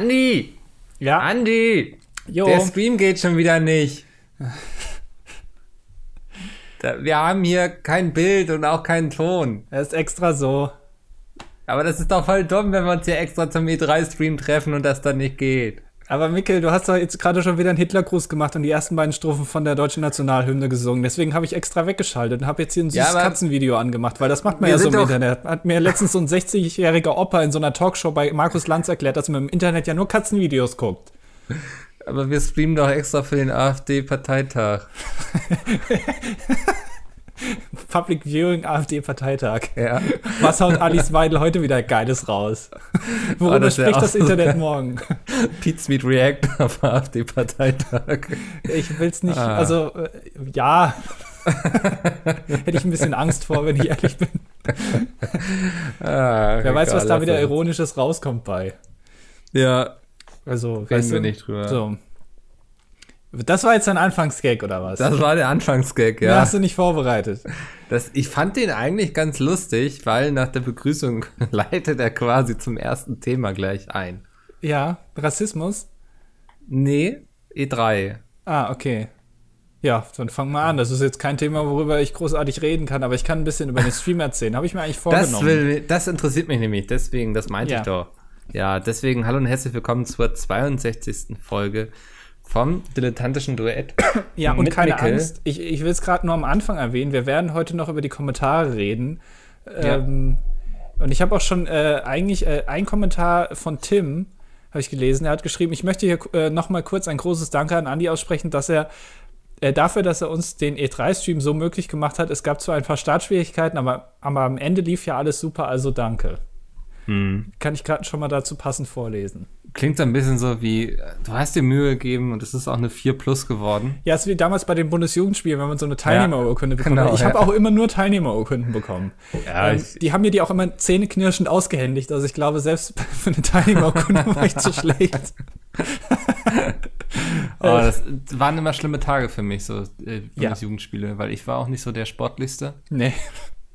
Andi! Ja. Andi! Jo. Der Stream geht schon wieder nicht. Da, wir haben hier kein Bild und auch keinen Ton. Er ist extra so. Aber das ist doch voll dumm, wenn wir uns hier extra zum E3-Stream treffen und das dann nicht geht. Aber Mikkel, du hast doch jetzt gerade schon wieder einen Hitlergruß gemacht und die ersten beiden Strophen von der deutschen Nationalhymne gesungen. Deswegen habe ich extra weggeschaltet und habe jetzt hier ein süßes Ja, Katzenvideo angemacht, weil das macht man ja so im Internet. Hat mir letztens so ein 60-jähriger Opa in so einer Talkshow bei Markus Lanz erklärt, dass man im Internet ja nur Katzenvideos guckt. Aber wir streamen doch extra für den AfD-Parteitag. Public Viewing AfD-Parteitag. Ja. Was haut Alice Weidel heute wieder Geiles raus? Worüber Oh, spricht das Internet morgen? Pete Sweet React auf AfD-Parteitag. Ich will's nicht, Ah. also äh, ja. Hätte ich ein bisschen Angst vor, wenn ich ehrlich bin. Ah, Wer weiß, was da wieder es. Ironisches rauskommt bei. Ja, Also, reden wir du? nicht drüber. So. Das war jetzt ein Anfangsgag, oder was? Das war der Anfangsgag, ja. ja. Hast du nicht vorbereitet. Das, ich fand den eigentlich ganz lustig, weil nach der Begrüßung leitet er quasi zum ersten Thema gleich ein. Ja, Rassismus? Nee, E3. Ah, okay. Ja, dann fangen wir an. Das ist jetzt kein Thema, worüber ich großartig reden kann, aber ich kann ein bisschen über den Stream erzählen. Habe ich mir eigentlich vorgenommen. Das, will, das interessiert mich nämlich, deswegen, das meinte Ja. ich doch. Ja, deswegen hallo und herzlich willkommen zur 62. Folge vom dilettantischen Duett. Ja, und keine Mikkel. Angst. Ich, ich will es gerade nur am Anfang erwähnen. Wir werden heute noch über die Kommentare reden. Ja. Ähm, und ich habe auch schon äh, eigentlich äh, ein Kommentar von Tim, habe ich gelesen. Er hat geschrieben, ich möchte hier äh, noch mal kurz ein großes Danke an Andi aussprechen, dass er äh, dafür, dass er uns den E3-Stream so möglich gemacht hat. Es gab zwar ein paar Startschwierigkeiten, aber, aber am Ende lief ja alles super, also danke. Hm. Kann ich gerade schon mal dazu passend vorlesen. Klingt so ein bisschen so wie, du hast dir Mühe gegeben und es ist auch eine 4 Plus geworden. Ja, es ist wie damals bei den Bundesjugendspielen, wenn man so eine Teilnehmerurkunde bekommt. genau, ich habe ja. auch immer nur Teilnehmerurkunden bekommen. Ja, ähm, die haben mir die auch immer zähneknirschend ausgehändigt. Also ich glaube, selbst für eine Teilnehmerurkunde war ich zu schlecht. Oh, das waren immer schlimme Tage für mich, so äh, Ja. Bundesjugendspiele, weil ich war auch nicht so der Sportlichste. Nee.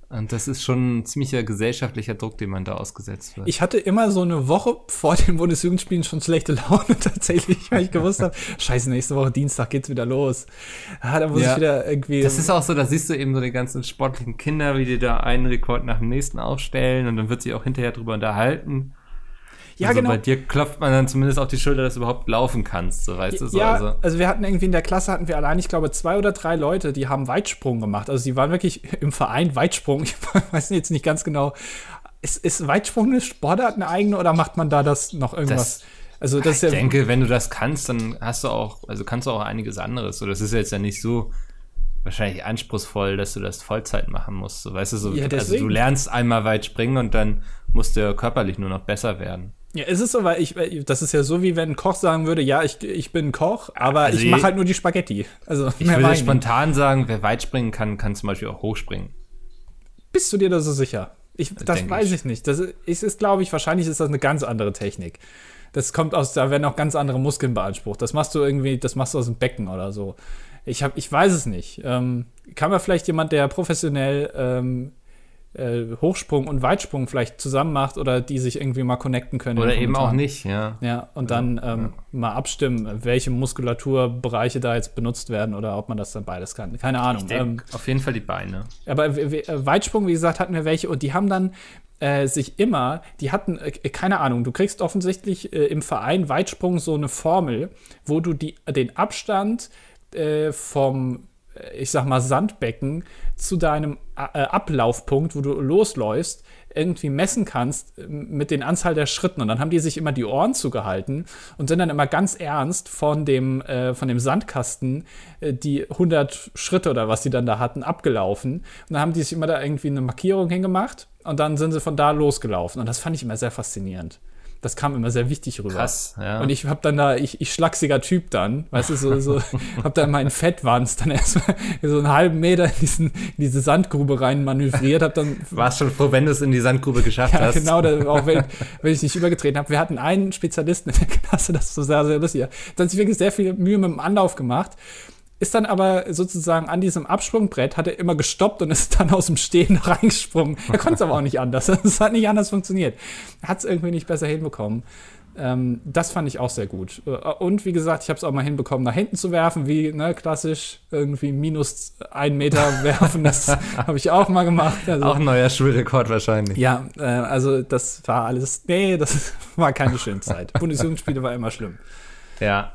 Und das ist schon ein ziemlicher gesellschaftlicher Druck, den man da ausgesetzt wird. Ich hatte immer so eine Woche vor den Bundesjugendspielen schon schlechte Laune tatsächlich, weil ich gewusst habe, scheiße, nächste Woche Dienstag geht's wieder los. Ah, da muss Ja. ich wieder irgendwie. Das ist auch so, da siehst du eben so die ganzen sportlichen Kinder, wie die da einen Rekord nach dem nächsten aufstellen und dann wird sich auch hinterher drüber unterhalten. Ja, also genau. bei dir klopft man dann zumindest auf die Schulter, dass du überhaupt laufen kannst, so weißt du so. ja, Also, also wir hatten irgendwie in der Klasse hatten wir allein, ich glaube, zwei oder drei Leute, die haben Weitsprung gemacht. Also die waren wirklich im Verein Weitsprung. Ich weiß jetzt nicht ganz genau. Ist, ist Weitsprung eine Sportart eine eigene oder macht man da das noch irgendwas? Das- also das ich ja, denke, wenn du das kannst, dann hast du auch, also kannst du auch einiges anderes. So, das ist jetzt ja nicht so wahrscheinlich anspruchsvoll, dass du das Vollzeit machen musst. So, weißt du, so, Ja, also du lernst einmal weit springen und dann musst du körperlich nur noch besser werden. Ja, ist es so, weil ich, das ist ja so, wie wenn ein Koch sagen würde, ja, ich, ich bin Koch, aber Also ich mache halt nur die Spaghetti. Also Ich würde nicht. spontan sagen, wer weit springen kann, kann zum Beispiel auch hochspringen. Bist du dir da so sicher? Ich, das denke weiß ich. ich nicht. Das ist, ist glaube ich, wahrscheinlich ist das eine ganz andere Technik. Das kommt aus, da werden auch ganz andere Muskeln beansprucht. Das machst du irgendwie, das machst du aus dem Becken oder so. Ich hab, ich weiß es nicht. Ähm, kann man vielleicht jemand, der professionell ähm, äh, Hochsprung und Weitsprung vielleicht zusammen macht oder die sich irgendwie mal connecten können? Oder eben auch nicht, ja. Ja, und dann ähm, mal abstimmen, welche Muskulaturbereiche da jetzt benutzt werden oder ob man das dann beides kann. Keine Ahnung. Ich Ähm, denk, auf jeden Fall die Beine. aber äh, Weitsprung, wie gesagt, hatten wir welche und die haben dann äh, sich immer, die hatten, äh, keine Ahnung, du kriegst offensichtlich äh, im Verein Weitsprung so eine Formel, wo du die, den Abstand äh, vom, ich sag mal, Sandbecken zu deinem äh, Ablaufpunkt, wo du losläufst, irgendwie messen kannst äh, mit den Anzahl der Schritten. Und dann haben die sich immer die Ohren zugehalten und sind dann immer ganz ernst von dem, äh, von dem Sandkasten äh, die 100 Schritte oder was die dann da hatten, abgelaufen. Und dann haben die sich immer da irgendwie eine Markierung hingemacht und dann sind sie von da losgelaufen. Und das fand ich immer sehr faszinierend. Das kam immer sehr wichtig rüber. Krass, ja. Und ich hab dann da, ich, ich schlachsiger Typ dann, weißt du, so, so hab dann meinen Fettwanz dann erstmal so einen halben Meter in, diesen, in diese Sandgrube rein manövriert, hab dann Warst schon froh, wenn du es in die Sandgrube geschafft ja, hast. genau, auch wenn, wenn ich nicht übergetreten habe. Wir hatten einen Spezialisten in der Klasse, das ist so sehr, sehr lustig. Der hat sich wirklich sehr viel Mühe mit dem Anlauf gemacht. Ist dann aber sozusagen an diesem Absprungbrett, hat er immer gestoppt und ist dann aus dem Stehen reingesprungen. Er konnte es aber auch nicht anders. Es hat nicht anders funktioniert. Er hat es irgendwie nicht besser hinbekommen. Ähm, das fand ich auch sehr gut. Äh, Und wie gesagt, ich habe es auch mal hinbekommen, nach hinten zu werfen, wie ne, klassisch irgendwie minus einen Meter werfen. Das habe ich auch mal gemacht. Also, Auch ein neuer Schulrekord wahrscheinlich. ja, äh, also das war alles. Nee, das war keine schöne Zeit. Bundesjugendspiele war immer schlimm. Ja.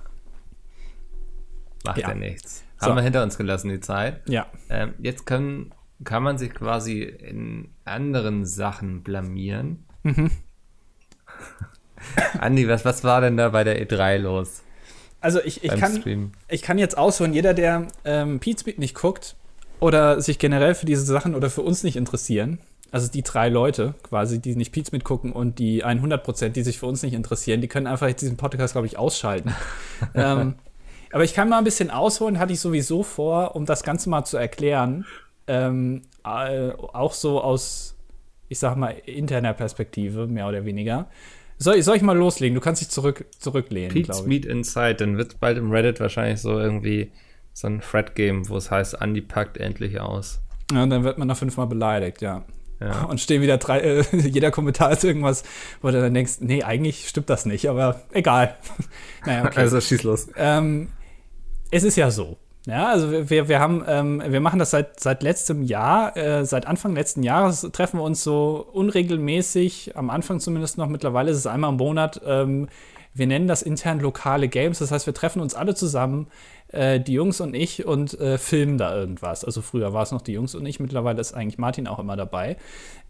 Macht ja, Ja. nichts. So. Haben wir hinter uns gelassen, die Zeit. Ja. Ähm, jetzt können, kann man sich quasi in anderen Sachen blamieren. Mhm. Andi, was, was war denn da bei der E3 los? Also ich, ich, kann, Stream? ich kann jetzt ausholen, jeder, der ähm, Pete Speed nicht guckt oder sich generell für diese Sachen oder für uns nicht interessieren, also die drei Leute quasi, die nicht Pete Speed gucken und die 100%, die sich für uns nicht interessieren, die können einfach jetzt diesen Podcast, glaube ich, ausschalten. ähm, aber ich kann mal ein bisschen ausholen, hatte ich sowieso vor, um das Ganze mal zu erklären. Ähm, äh, auch so aus, ich sag mal, interner Perspektive, mehr oder weniger. Soll, ich- soll ich mal loslegen? Du kannst dich zurück, zurücklehnen, Pete's. Meet Inside, dann wird bald im Reddit wahrscheinlich so irgendwie so ein Thread geben, wo es heißt, Andi packt endlich aus. Ja, und dann wird man noch fünfmal beleidigt, ja. Ja. Und stehen wieder drei, äh, jeder Kommentar ist irgendwas, wo du dann denkst, nee, eigentlich stimmt das nicht, aber egal. naja, okay. Also schieß los. ähm, es ist ja so. Ja, also wir, wir haben, ähm, wir machen das seit, seit letztem Jahr, äh, seit Anfang letzten Jahres treffen wir uns so unregelmäßig, am Anfang zumindest noch, mittlerweile ist es einmal im Monat. Ähm, wir nennen das intern lokale Games, das heißt, wir treffen uns alle zusammen, äh, die Jungs und ich, und äh, filmen da irgendwas. Also früher war es noch die Jungs und ich, mittlerweile ist eigentlich Martin auch immer dabei.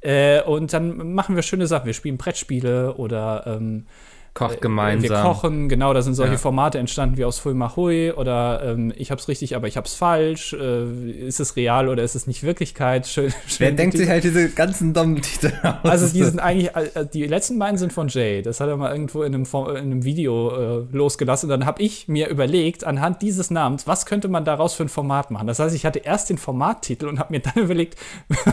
Äh, und dann machen wir schöne Sachen. Wir spielen Brettspiele oder ähm, Kocht gemeinsam. wir kochen, genau, da sind solche Ja. Formate entstanden wie aus Hui Mahui oder ähm, ich hab's richtig, aber ich hab's falsch. Äh, ist es real oder ist es nicht Wirklichkeit? Schön, Wer schön denkt sich halt diese ganzen dummen Titel aus? also die sind eigentlich, äh, die letzten beiden sind von Jay. Das hat er mal irgendwo in einem, in einem Video äh, losgelassen. Und dann habe ich mir überlegt, anhand dieses Namens, was könnte man daraus für ein Format machen? Das heißt, ich hatte erst den Formattitel und habe mir dann überlegt,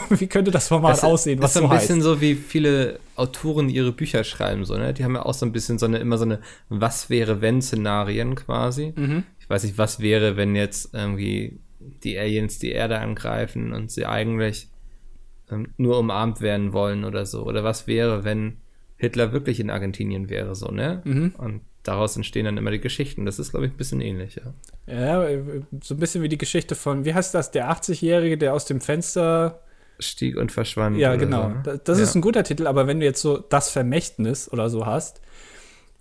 wie könnte das Format Das aussehen, was ist so so ein bisschen heißt. so, wie viele Autoren ihre Bücher schreiben, so, ne? Die haben ja auch so ein bisschen so eine, immer so eine Was wäre wenn Szenarien quasi. Mhm. Ich weiß nicht, was wäre, wenn jetzt irgendwie die Aliens die Erde angreifen und sie eigentlich ähm, nur umarmt werden wollen oder so. Oder was wäre, wenn Hitler wirklich in Argentinien wäre, so, ne? Mhm. Und daraus entstehen dann immer die Geschichten. Das ist, glaube ich, ein bisschen ähnlich, ja. Ja, äh, so ein bisschen wie die Geschichte von, wie heißt das, der 80-Jährige, der aus dem Fenster Stieg und verschwand. Ja, genau. So, ne? Das, das ja. ist ein guter Titel, aber wenn du jetzt so das Vermächtnis oder so hast,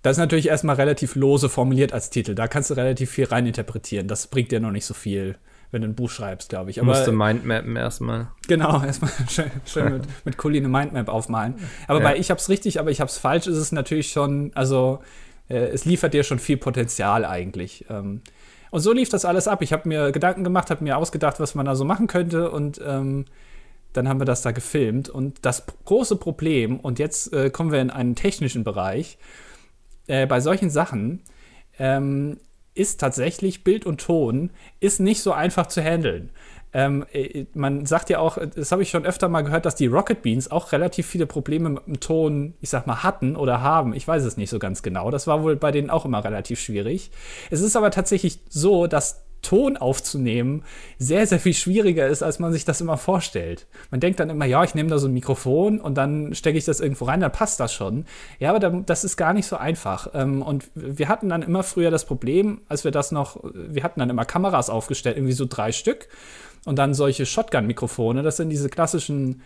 das ist natürlich erstmal relativ lose formuliert als Titel. Da kannst du relativ viel reininterpretieren. Das bringt dir noch nicht so viel, wenn du ein Buch schreibst, glaube ich. Aber Musste Mindmappen erstmal. genau, erstmal schön, schön mit, mit Kuli eine Mindmap aufmalen. Aber Ja. bei ich hab's richtig, aber ich hab's falsch, ist es natürlich schon, also äh, es liefert dir schon viel Potenzial eigentlich. Ähm, und so lief das alles ab. Ich habe mir Gedanken gemacht, habe mir ausgedacht, was man da so machen könnte und ähm, dann haben wir das da gefilmt. Und das große Problem, und jetzt äh, kommen wir in einen technischen Bereich, äh, bei solchen Sachen ähm, ist tatsächlich Bild und Ton ist nicht so einfach zu handeln. Ähm, äh, man sagt ja auch, das habe ich schon öfter mal gehört, dass die Rocket Beans auch relativ viele Probleme mit dem Ton, ich sag mal, hatten oder haben. Ich weiß es nicht so ganz genau. Das war wohl bei denen auch immer relativ schwierig. Es ist aber tatsächlich so, dass Ton aufzunehmen sehr, sehr viel schwieriger ist, als man sich das immer vorstellt. Man denkt dann immer, ja, ich nehme da so ein Mikrofon und dann stecke ich das irgendwo rein, dann passt das schon. Ja, aber das ist gar nicht so einfach. Ähm, und wir hatten dann immer früher das Problem, als wir das noch, wir hatten dann immer Kameras aufgestellt, irgendwie so drei Stück und dann solche Shotgun-Mikrofone. Das sind diese klassischen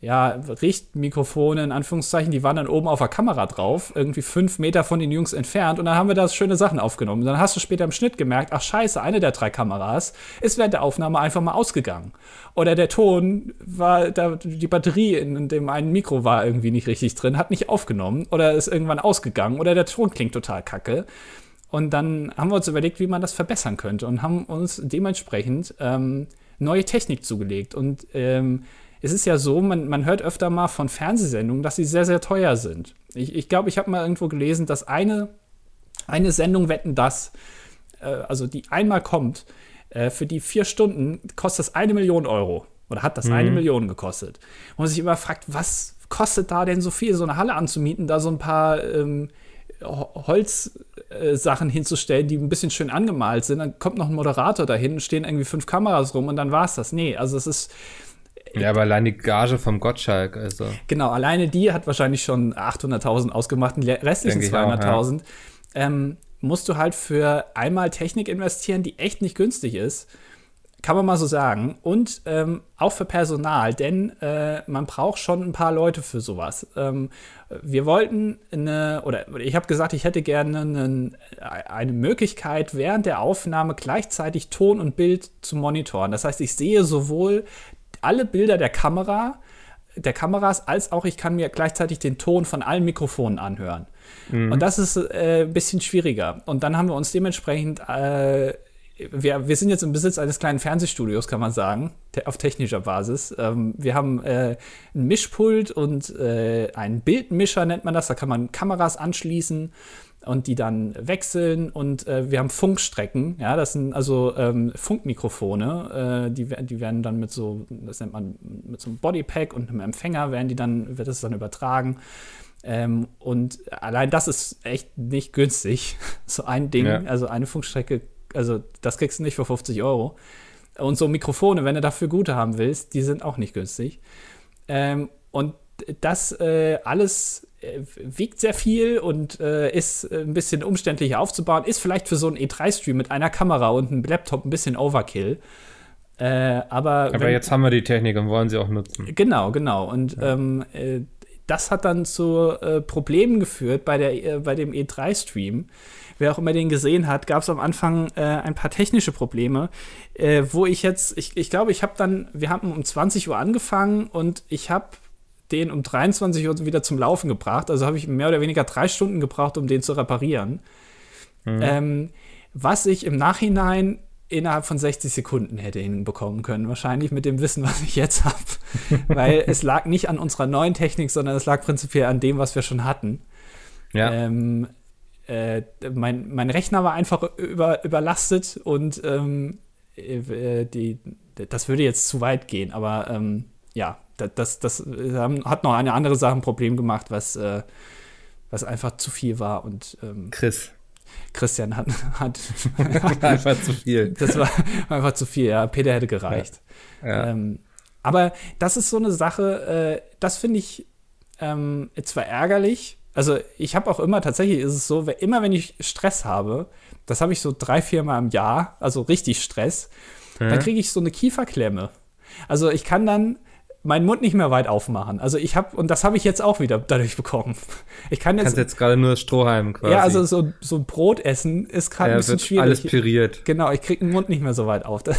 ja, Richtmikrofone in Anführungszeichen, die waren dann oben auf der Kamera drauf, irgendwie fünf Meter von den Jungs entfernt und dann haben wir da schöne Sachen aufgenommen. Dann hast du später im Schnitt gemerkt, ach scheiße, eine der drei Kameras ist während der Aufnahme einfach mal ausgegangen. Oder der Ton war, da, die Batterie in, in dem einen Mikro war irgendwie nicht richtig drin, hat nicht aufgenommen oder ist irgendwann ausgegangen oder der Ton klingt total kacke. Und dann haben wir uns überlegt, wie man das verbessern könnte und haben uns dementsprechend ähm, neue Technik zugelegt. Und ähm, es ist ja so, man, man hört öfter mal von Fernsehsendungen, dass sie sehr, sehr teuer sind. Ich glaube, ich, glaub, ich habe mal irgendwo gelesen, dass eine, eine Sendung Wetten das, äh, also die einmal kommt, äh, für die vier Stunden kostet das eine Million Euro. Oder hat das eine Million gekostet. Und man sich immer fragt, was kostet da denn so viel, so eine Halle anzumieten, da so ein paar ähm, Holzsachen hinzustellen, die ein bisschen schön angemalt sind. Dann kommt noch ein Moderator dahin, stehen irgendwie fünf Kameras rum und dann war's das. Nee, also es ist Ja, aber allein die Gage vom Gottschalk, also. Genau, alleine die hat wahrscheinlich schon 800.000 ausgemacht die restlichen 200.000 ja. ähm, musst du halt für einmal Technik investieren, die echt nicht günstig ist. Kann man mal so sagen. Und ähm, auch für Personal, denn äh, man braucht schon ein paar Leute für sowas. Ähm, wir wollten eine, oder ich habe gesagt, ich hätte gerne einen, eine Möglichkeit, während der Aufnahme gleichzeitig Ton und Bild zu monitoren. Das heißt, ich sehe sowohl alle Bilder der Kamera, der Kameras, als auch ich kann mir gleichzeitig den Ton von allen Mikrofonen anhören. Mhm. Und das ist äh, ein bisschen schwieriger. Und dann haben wir uns dementsprechend äh, wir, wir sind jetzt im Besitz eines kleinen Fernsehstudios, kann man sagen, auf technischer Basis. Ähm, wir haben äh, ein Mischpult und äh, einen Bildmischer, nennt man das. Da kann man Kameras anschließen und die dann wechseln. Und äh, wir haben Funkstrecken. Ja, das sind also ähm, Funkmikrofone. Äh, die, die werden dann mit so, das nennt man mit so einem Bodypack und einem Empfänger, werden die dann, wird das dann übertragen. Ähm, und allein das ist echt nicht günstig. So ein Ding, ja. also eine Funkstrecke also das kriegst du nicht für 50 Euro. Und so Mikrofone, wenn du dafür gute haben willst, die sind auch nicht günstig. Ähm, und das äh, alles wiegt sehr viel und äh, ist ein bisschen umständlicher aufzubauen. Ist vielleicht für so einen E3-Stream mit einer Kamera und einem Laptop ein bisschen Overkill. Äh, aber aber wenn, jetzt haben wir die Technik und wollen sie auch nutzen. Genau, genau. Und ja. ähm, äh, das hat dann zu äh, Problemen geführt bei, der, bei dem E3-Stream wer auch immer den gesehen hat, gab es am Anfang äh, ein paar technische Probleme, äh, wo ich jetzt, ich, ich glaube, ich habe dann, wir haben um 20 Uhr angefangen und ich habe den um 23 Uhr wieder zum Laufen gebracht. Also habe ich mehr oder weniger drei Stunden gebraucht, um den zu reparieren. Mhm. Ähm, was ich im Nachhinein innerhalb von 60 Sekunden hätte hinbekommen können. Wahrscheinlich mit dem Wissen, was ich jetzt habe. Weil es lag nicht an unserer neuen Technik, sondern es lag prinzipiell an dem, was wir schon hatten. Ja. Ähm, äh, mein, mein Rechner war einfach über, überlastet und ähm, äh, die, das würde jetzt zu weit gehen, aber ähm, ja, das, das, das hat noch eine andere Sache ein Problem gemacht, was, äh, was einfach zu viel war und ähm, Chris. Christian hat, hat einfach zu viel. Das war einfach zu viel, ja. Peter hätte gereicht. Ja. Ja. Ähm, aber das ist so eine Sache, äh, das finde ich ähm, zwar ärgerlich, also ich habe auch immer, tatsächlich ist es so, immer wenn ich Stress habe, das habe ich so drei, vier Mal im Jahr, also richtig Stress, mhm. dann kriege ich so eine Kieferklemme. Also ich kann dann meinen Mund nicht mehr weit aufmachen. Also ich habe, und das habe ich jetzt auch wieder dadurch bekommen. Ich kann jetzt. Kannst jetzt gerade nur Strohhalm quasi. Ja, also so, so Brot essen ist gerade ja, ein bisschen schwierig. Alles püriert. Genau, ich kriege den Mund nicht mehr so weit auf.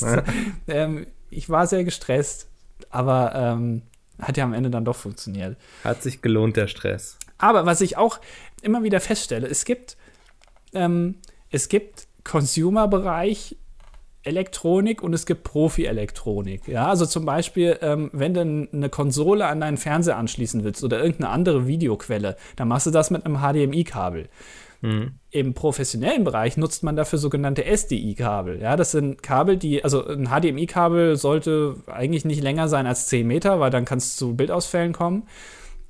Ja. ähm, ich war sehr gestresst, aber ähm, hat ja am Ende dann doch funktioniert. Hat sich gelohnt, der Stress. Aber was ich auch immer wieder feststelle, es gibt, ähm, es gibt Consumer-Bereich Elektronik und es gibt Profi-Elektronik. Ja, also zum Beispiel, ähm, wenn du eine Konsole an deinen Fernseher anschließen willst oder irgendeine andere Videoquelle, dann machst du das mit einem HDMI-Kabel. Mhm. Im professionellen Bereich nutzt man dafür sogenannte SDI-Kabel. Ja, das sind Kabel, die, also ein HDMI-Kabel sollte eigentlich nicht länger sein als 10 Meter, weil dann kann es zu Bildausfällen kommen.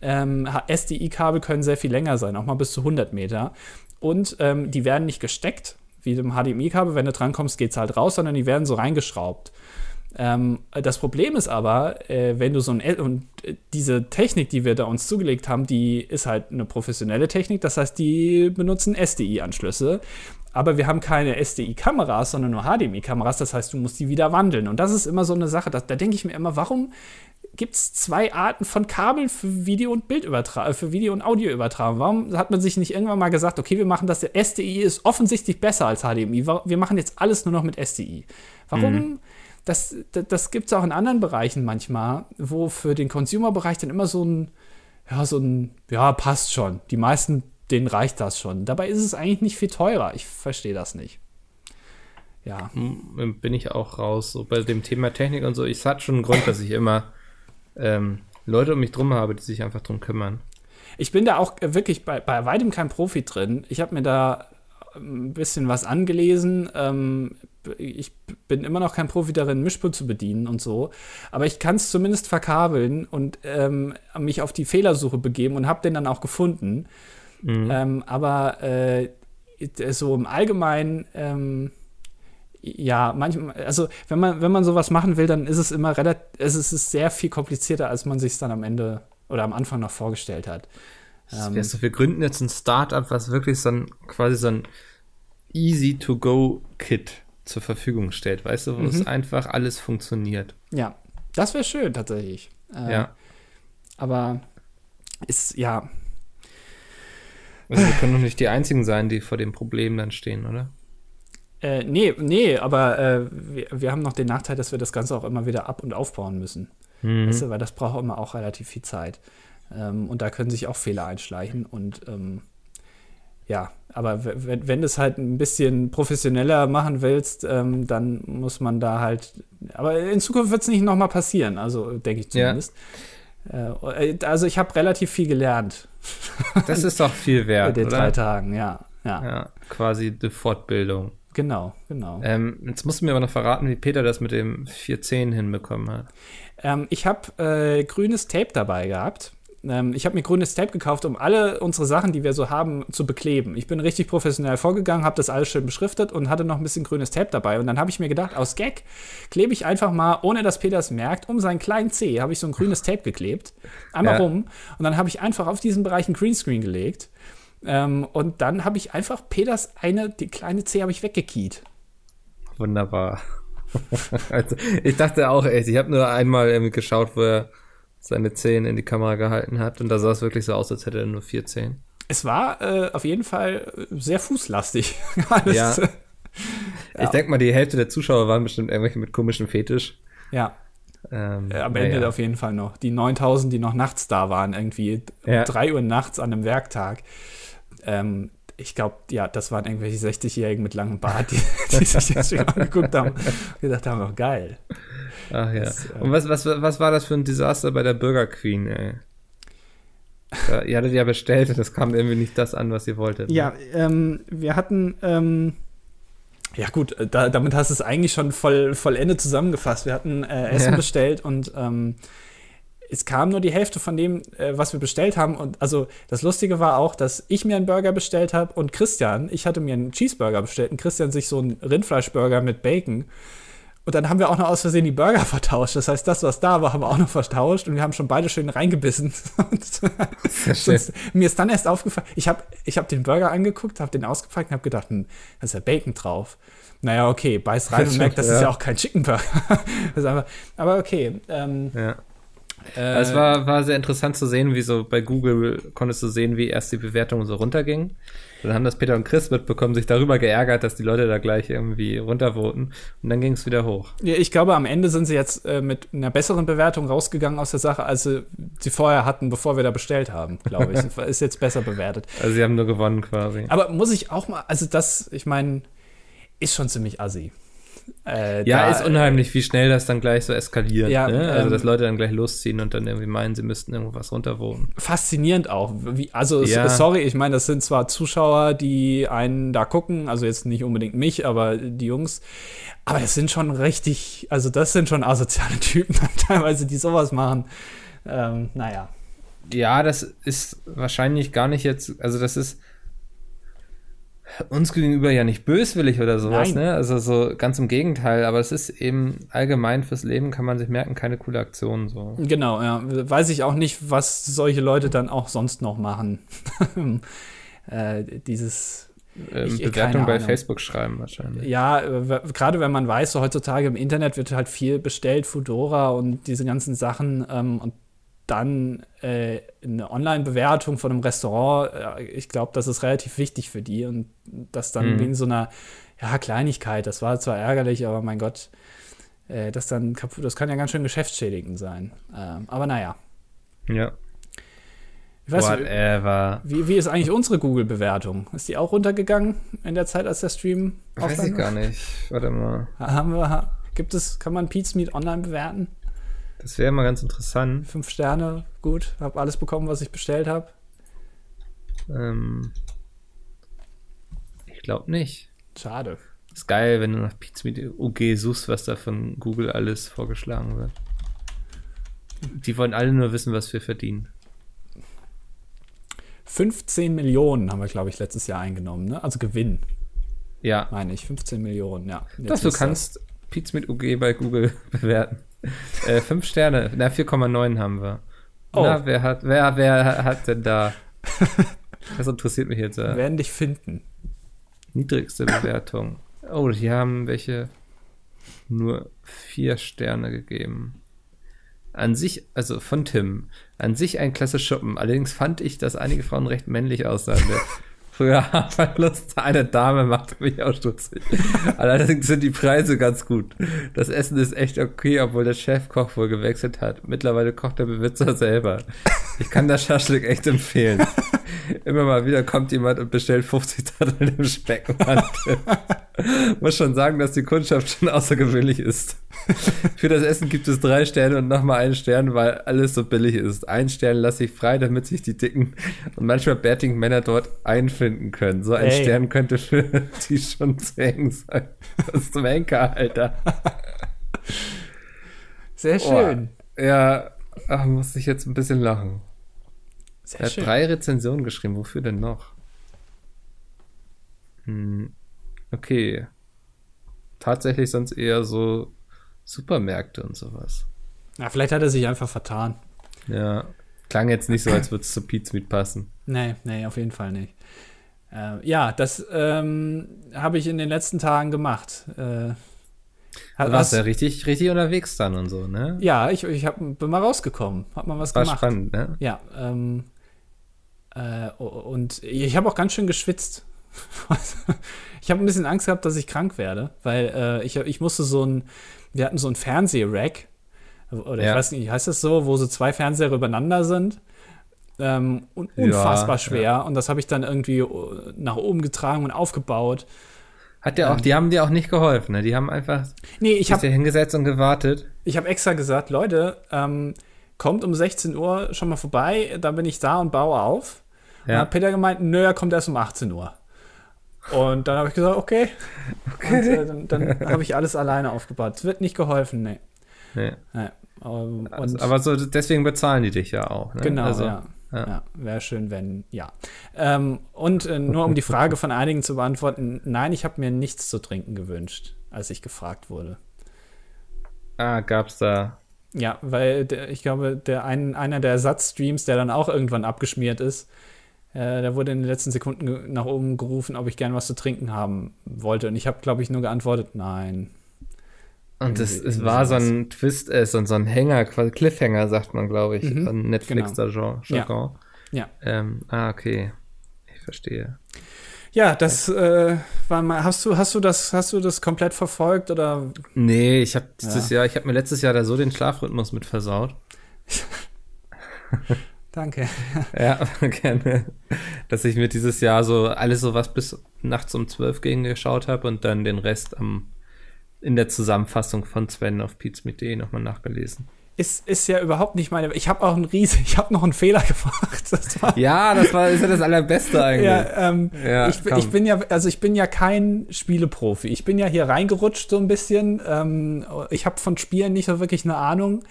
Ähm, SDI-Kabel können sehr viel länger sein, auch mal bis zu 100 Meter. Und ähm, die werden nicht gesteckt, wie im HDMI-Kabel. Wenn du drankommst, geht es halt raus, sondern die werden so reingeschraubt. Ähm, das Problem ist aber, äh, wenn du so ein und diese Technik, die wir da uns zugelegt haben, die ist halt eine professionelle Technik. Das heißt, die benutzen SDI-Anschlüsse. Aber wir haben keine SDI-Kameras, sondern nur HDMI-Kameras. Das heißt, du musst die wieder wandeln. Und das ist immer so eine Sache. Da, da denke ich mir immer, warum gibt es zwei Arten von Kabeln für Video und Bildübertragung, äh, für Video und Audioübertragung. Warum hat man sich nicht irgendwann mal gesagt, okay, wir machen das, der SDI ist offensichtlich besser als HDMI, wir machen jetzt alles nur noch mit SDI. Warum? Mhm. Das, das, das gibt es auch in anderen Bereichen manchmal, wo für den Consumer-Bereich dann immer so ein, ja, so ein, ja, passt schon. Die meisten, denen reicht das schon. Dabei ist es eigentlich nicht viel teurer. Ich verstehe das nicht ja. Hm, bin ich auch raus. So bei dem Thema Technik und so. Ich hat schon einen Grund, dass ich immer ähm, Leute um mich drum habe, die sich einfach drum kümmern. Ich bin da auch wirklich bei, bei weitem kein Profi drin. Ich habe mir da ein bisschen was angelesen. Ähm, ich bin immer noch kein Profi darin, Mischpult zu bedienen und so. Aber ich kann es zumindest verkabeln und ähm, mich auf die Fehlersuche begeben und habe den dann auch gefunden. Mhm. Ähm, aber äh, so im Allgemeinen ähm, Ja, manchmal, also wenn man, wenn man sowas machen will, dann ist es immer relativ, es ist sehr viel komplizierter, als man sich dann am Ende oder am Anfang noch vorgestellt hat. Das wäre so, wir gründen jetzt ein Startup, was wirklich so ein, quasi so ein Easy-to-Go-Kit zur Verfügung stellt, weißt du, wo es einfach alles funktioniert. Ja, das wäre schön tatsächlich. Äh, Ja. Aber ist, ja, Also wir können doch nicht die einzigen sein, die vor dem Problem dann stehen, oder? Äh, nee, nee, aber äh, wir, wir haben noch den Nachteil, dass wir das Ganze auch immer wieder ab- und aufbauen müssen. Mhm. Weißt du, weil das braucht immer auch relativ viel Zeit. Ähm, und da können sich auch Fehler einschleichen. Und ähm, ja, aber wenn, wenn du es halt ein bisschen professioneller machen willst, ähm, dann muss man da halt. Aber in Zukunft wird es nicht nochmal passieren, also denke ich Ja. zumindest. Äh, also ich habe relativ viel gelernt Das ist doch viel in wert, den drei oder? Tagen, ja. Ja, Ja, quasi die Fortbildung. Genau, genau. Ähm, jetzt musst du mir aber noch verraten, wie Peter das mit dem 410 hinbekommen hat. Ähm, ich habe äh, grünes Tape dabei gehabt. Ähm, ich habe mir grünes Tape gekauft, um alle unsere Sachen, die wir so haben, zu bekleben. Ich bin richtig professionell vorgegangen, habe das alles schön beschriftet und hatte noch ein bisschen grünes Tape dabei. Und dann habe ich mir gedacht, aus Gag klebe ich einfach mal, ohne dass Peter es merkt, um seinen kleinen C habe ich so ein grünes Tape geklebt. Einmal Ja. rum. Und dann habe ich einfach auf diesen Bereich einen Greenscreen gelegt. Ähm, und dann habe ich einfach Peters eine, die kleine C habe ich weggekiet. Wunderbar. also, ich dachte auch echt, ich habe nur einmal geschaut, wo er seine Zehen in die Kamera gehalten hat und da sah es wirklich so aus, als hätte er nur vier Zehen. Es war äh, auf jeden Fall äh, sehr fußlastig. Ja. äh, Ich denke mal, die Hälfte der Zuschauer waren bestimmt irgendwelche mit komischem Fetisch. ja. Ähm, Äh, Am. Ende auf jeden Fall noch. Die 9000, die noch nachts da waren, irgendwie Ja. um 3 Uhr nachts an einem Werktag. Ähm, ich glaube, ja, das waren irgendwelche 60-Jährigen mit langem Bart, die, die sich das schon angeguckt haben und gedacht haben, oh, geil. Ach ja. Das, äh, und was, was, was war das für ein Desaster bei der Burger Queen, ey? Da, ihr hattet ja bestellt und es kam irgendwie nicht das an, was ihr wolltet. ne? Ja, ähm, wir hatten, ähm, ja gut, äh, da, damit hast du es eigentlich schon voll, vollendet zusammengefasst. Wir hatten äh, Essen Ja. bestellt und ähm, es kam nur die Hälfte von dem, äh, was wir bestellt haben. Und also das Lustige war auch, dass ich mir einen Burger bestellt habe und Christian, ich hatte mir einen Cheeseburger bestellt und Christian sich so einen Rindfleischburger mit Bacon. Und dann haben wir auch noch aus Versehen die Burger vertauscht. Das heißt, das, was da war, haben wir auch noch vertauscht und wir haben schon beide schön reingebissen. Sonst, mir ist dann erst aufgefallen, ich habe ich hab den Burger angeguckt, habe den ausgepackt und habe gedacht, hm, da ist ja Bacon drauf. Naja, okay, beiß rein und merkt, das ist Ja. auch kein Chicken Burger. aber okay. Ähm, Ja. Äh, Es war, war sehr interessant zu sehen, wie so bei Google konntest du sehen, wie erst die Bewertungen so runtergingen. Dann haben das Peter und Chris mitbekommen, sich darüber geärgert, dass die Leute da gleich irgendwie runtervoten. Und dann ging es wieder hoch. ja, ich glaube, am Ende sind sie jetzt äh, mit einer besseren Bewertung rausgegangen aus der Sache, als sie sie vorher hatten, bevor wir da bestellt haben, glaube ich. ist jetzt besser bewertet. Also sie haben nur gewonnen quasi. Aber muss ich auch mal, also das, ich meine, ist schon ziemlich assi. Äh, Ja, da- ist unheimlich, wie schnell das dann gleich so eskaliert. Ja, ne? Also, ähm, dass Leute dann gleich losziehen und dann irgendwie meinen, sie müssten irgendwas runtervoten. faszinierend auch. Wie, also, Ja. sorry, ich meine, das sind zwar Zuschauer, die einen da gucken, also jetzt nicht unbedingt mich, aber die Jungs. Aber es sind schon richtig, also das sind schon asoziale Typen teilweise, die sowas machen. Ähm, naja. Ja, das ist wahrscheinlich gar nicht jetzt, also das ist uns gegenüber ja nicht böswillig oder sowas, Nein. ne? Also so ganz im Gegenteil, aber es ist eben allgemein fürs Leben kann man sich merken, keine coole Aktion so. Genau, ja. Weiß ich auch nicht, was solche Leute dann auch sonst noch machen. äh, dieses Ähm, Ich- Bewertung bei Ahnung. Facebook schreiben wahrscheinlich. Ja, äh, gerade wenn man weiß, so heutzutage im Internet wird halt viel bestellt, Foodora und diese ganzen Sachen ähm, und dann äh, eine Online-Bewertung von einem Restaurant, äh, ich glaube, das ist relativ wichtig für die und das dann Mhm. wegen so einer ja, Kleinigkeit, das war zwar ärgerlich, aber mein Gott, äh, das dann kaputt, das kann ja ganz schön geschäftsschädigend sein. Ähm, aber naja, Ja. ich weiß nicht, Whatever. wie, wie ist eigentlich unsere Google-Bewertung? Ist die auch runtergegangen in der Zeit, als der Stream Weiß ich gar nicht. Warte mal. Haben wir, gibt es, kann man Meat online bewerten? Das wäre mal ganz interessant. Fünf Sterne, gut, habe alles bekommen, was ich bestellt habe. Ähm, ich glaube nicht. Schade. Ist geil, wenn du nach Pizza mit UG suchst, was da von Google alles vorgeschlagen wird. Die wollen alle nur wissen, was wir verdienen. 15 Millionen haben wir, glaube ich, letztes Jahr eingenommen, ne? Also Gewinn. Ja. Meine ich, 15 Millionen, ja. Jetzt Dass du kannst Pizza mit UG bei Google bewerten. Äh, fünf Sterne, na 4,9 haben wir. Oh. Na, wer hat, wer, wer hat denn da? Das interessiert mich jetzt. Äh, Werden dich finden. niedrigste Bewertung. Oh, die haben welche nur vier Sterne gegeben. An sich, also von Tim, an sich ein klasse Schuppen. Allerdings fand ich, dass einige Frauen recht männlich aussahen. Früher Haferlust eine Dame macht mich auch stutzig. Allerdings sind die Preise ganz gut. Das Essen ist echt okay, obwohl der Chefkoch wohl gewechselt hat. Mittlerweile kocht der Besitzer selber. Ich kann das Schaschlik echt empfehlen. Immer mal wieder kommt jemand und bestellt 50 Datteln im Speckmantel. Muss schon sagen, dass die Kundschaft schon außergewöhnlich ist. Für das Essen gibt es drei Sterne und nochmal einen Stern, weil alles so billig ist. Ein Stern lasse ich frei, damit sich die dicken und manchmal bärtigen Männer dort einfinden können. So ein Ey. Stern könnte für die schon zu eng sein. Das ist zum Henker, Alter. Sehr schön. Oh, ja, ach, muss ich jetzt ein bisschen lachen. Sehr Er hat schön. drei Rezensionen geschrieben. Wofür denn noch? Hm, okay. Tatsächlich sonst eher so Supermärkte und sowas. Na, vielleicht hat er sich einfach vertan. Ja. Klang jetzt nicht so, als würde es zu Pizmeat passen. Nee, nee, auf jeden Fall nicht. Äh, ja, das ähm, habe ich in den letzten Tagen gemacht. Äh, Du hat, warst hast, ja richtig, richtig unterwegs dann und so, ne? ja, ich, ich hab, bin mal rausgekommen, hab mal was War gemacht. spannend, ne? Ja, ähm, äh, und ich habe auch ganz schön geschwitzt. ich habe ein bisschen Angst gehabt, dass ich krank werde, weil äh, ich, ich musste so ein, wir hatten so ein Fernsehrack, oder ich Ja. weiß nicht, heißt das so, wo so zwei Fernseher übereinander sind. Ähm, und unfassbar Ja, schwer. Und das habe ich dann irgendwie äh, nach oben getragen und aufgebaut. Hat ja auch, die haben dir auch nicht geholfen, ne? Die haben einfach Nee, ich dir hingesetzt und gewartet. Ich habe extra gesagt, Leute, ähm, kommt um 16 Uhr schon mal vorbei, dann bin ich da und baue auf. Und Ja. hat Peter gemeint, nö, er kommt erst um 18 Uhr. Und dann habe ich gesagt, okay. Und äh, dann, dann habe ich alles alleine aufgebaut. Es wird nicht geholfen, nee. Nee. nee. Ähm, Also, und aber so, deswegen bezahlen die dich ja auch. Ne? genau, also, ja. Ja. ja. Wäre schön, wenn, ja. Ähm, und äh, nur um die Frage von einigen zu beantworten, nein, ich habe mir nichts zu trinken gewünscht, als ich gefragt wurde. Ah, gab's da. Ja, weil der, ich glaube, der ein, einer der Ersatzstreams, der dann auch irgendwann abgeschmiert ist, äh, da wurde in den letzten Sekunden nach oben gerufen, ob ich gern was zu trinken haben wollte. Und ich habe, glaube ich, nur geantwortet, nein. Und es, es war so ein Twist, äh, so, ein- so ein Hänger, Cliffhanger, sagt man, glaube ich, Mhm, von Netflix genau. Jargon. Ja. Ähm, ah, okay. Ich verstehe. Ja, das äh, war mal. Hast du, hast du das, hast du das komplett verfolgt oder? Nee, ich habe dieses Jahr, ich habe mir letztes Jahr da so den Schlafrhythmus mit versaut. Danke. Ja, gerne. Dass ich mir dieses Jahr so alles so was bis nachts um 12 gegen geschaut habe und dann den Rest am in der Zusammenfassung von Sven auf pizmeet.de nochmal nachgelesen. Ist, ist ja überhaupt nicht meine. Ich habe auch einen Riese, ich habe noch einen Fehler gemacht. Das Ja, das war ist ja das allerbeste eigentlich. Ja, ähm, Ja, ich, ich bin ja, also ich bin ja kein Spieleprofi. Ich bin ja hier reingerutscht so ein bisschen. Ähm, ich habe von Spielen nicht so wirklich eine Ahnung.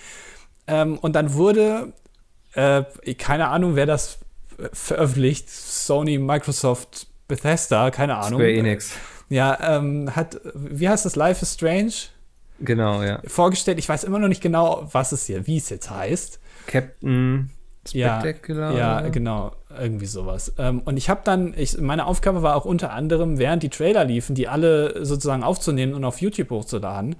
Ähm, und dann wurde, äh, keine Ahnung, wer das äh, veröffentlicht, Sony, Microsoft, Bethesda, keine Ahnung. Square Enix. Ja, ähm, hat, wie heißt das, Life is Strange Genau, ja. vorgestellt. Ich weiß immer noch nicht genau, was es hier, wie es jetzt heißt. Captain Ja, Spectacular. Ja, oder? genau, irgendwie sowas. Ähm, und ich habe dann, ich, meine Aufgabe war auch unter anderem, während die Trailer liefen, die alle sozusagen aufzunehmen und auf YouTube hochzuladen.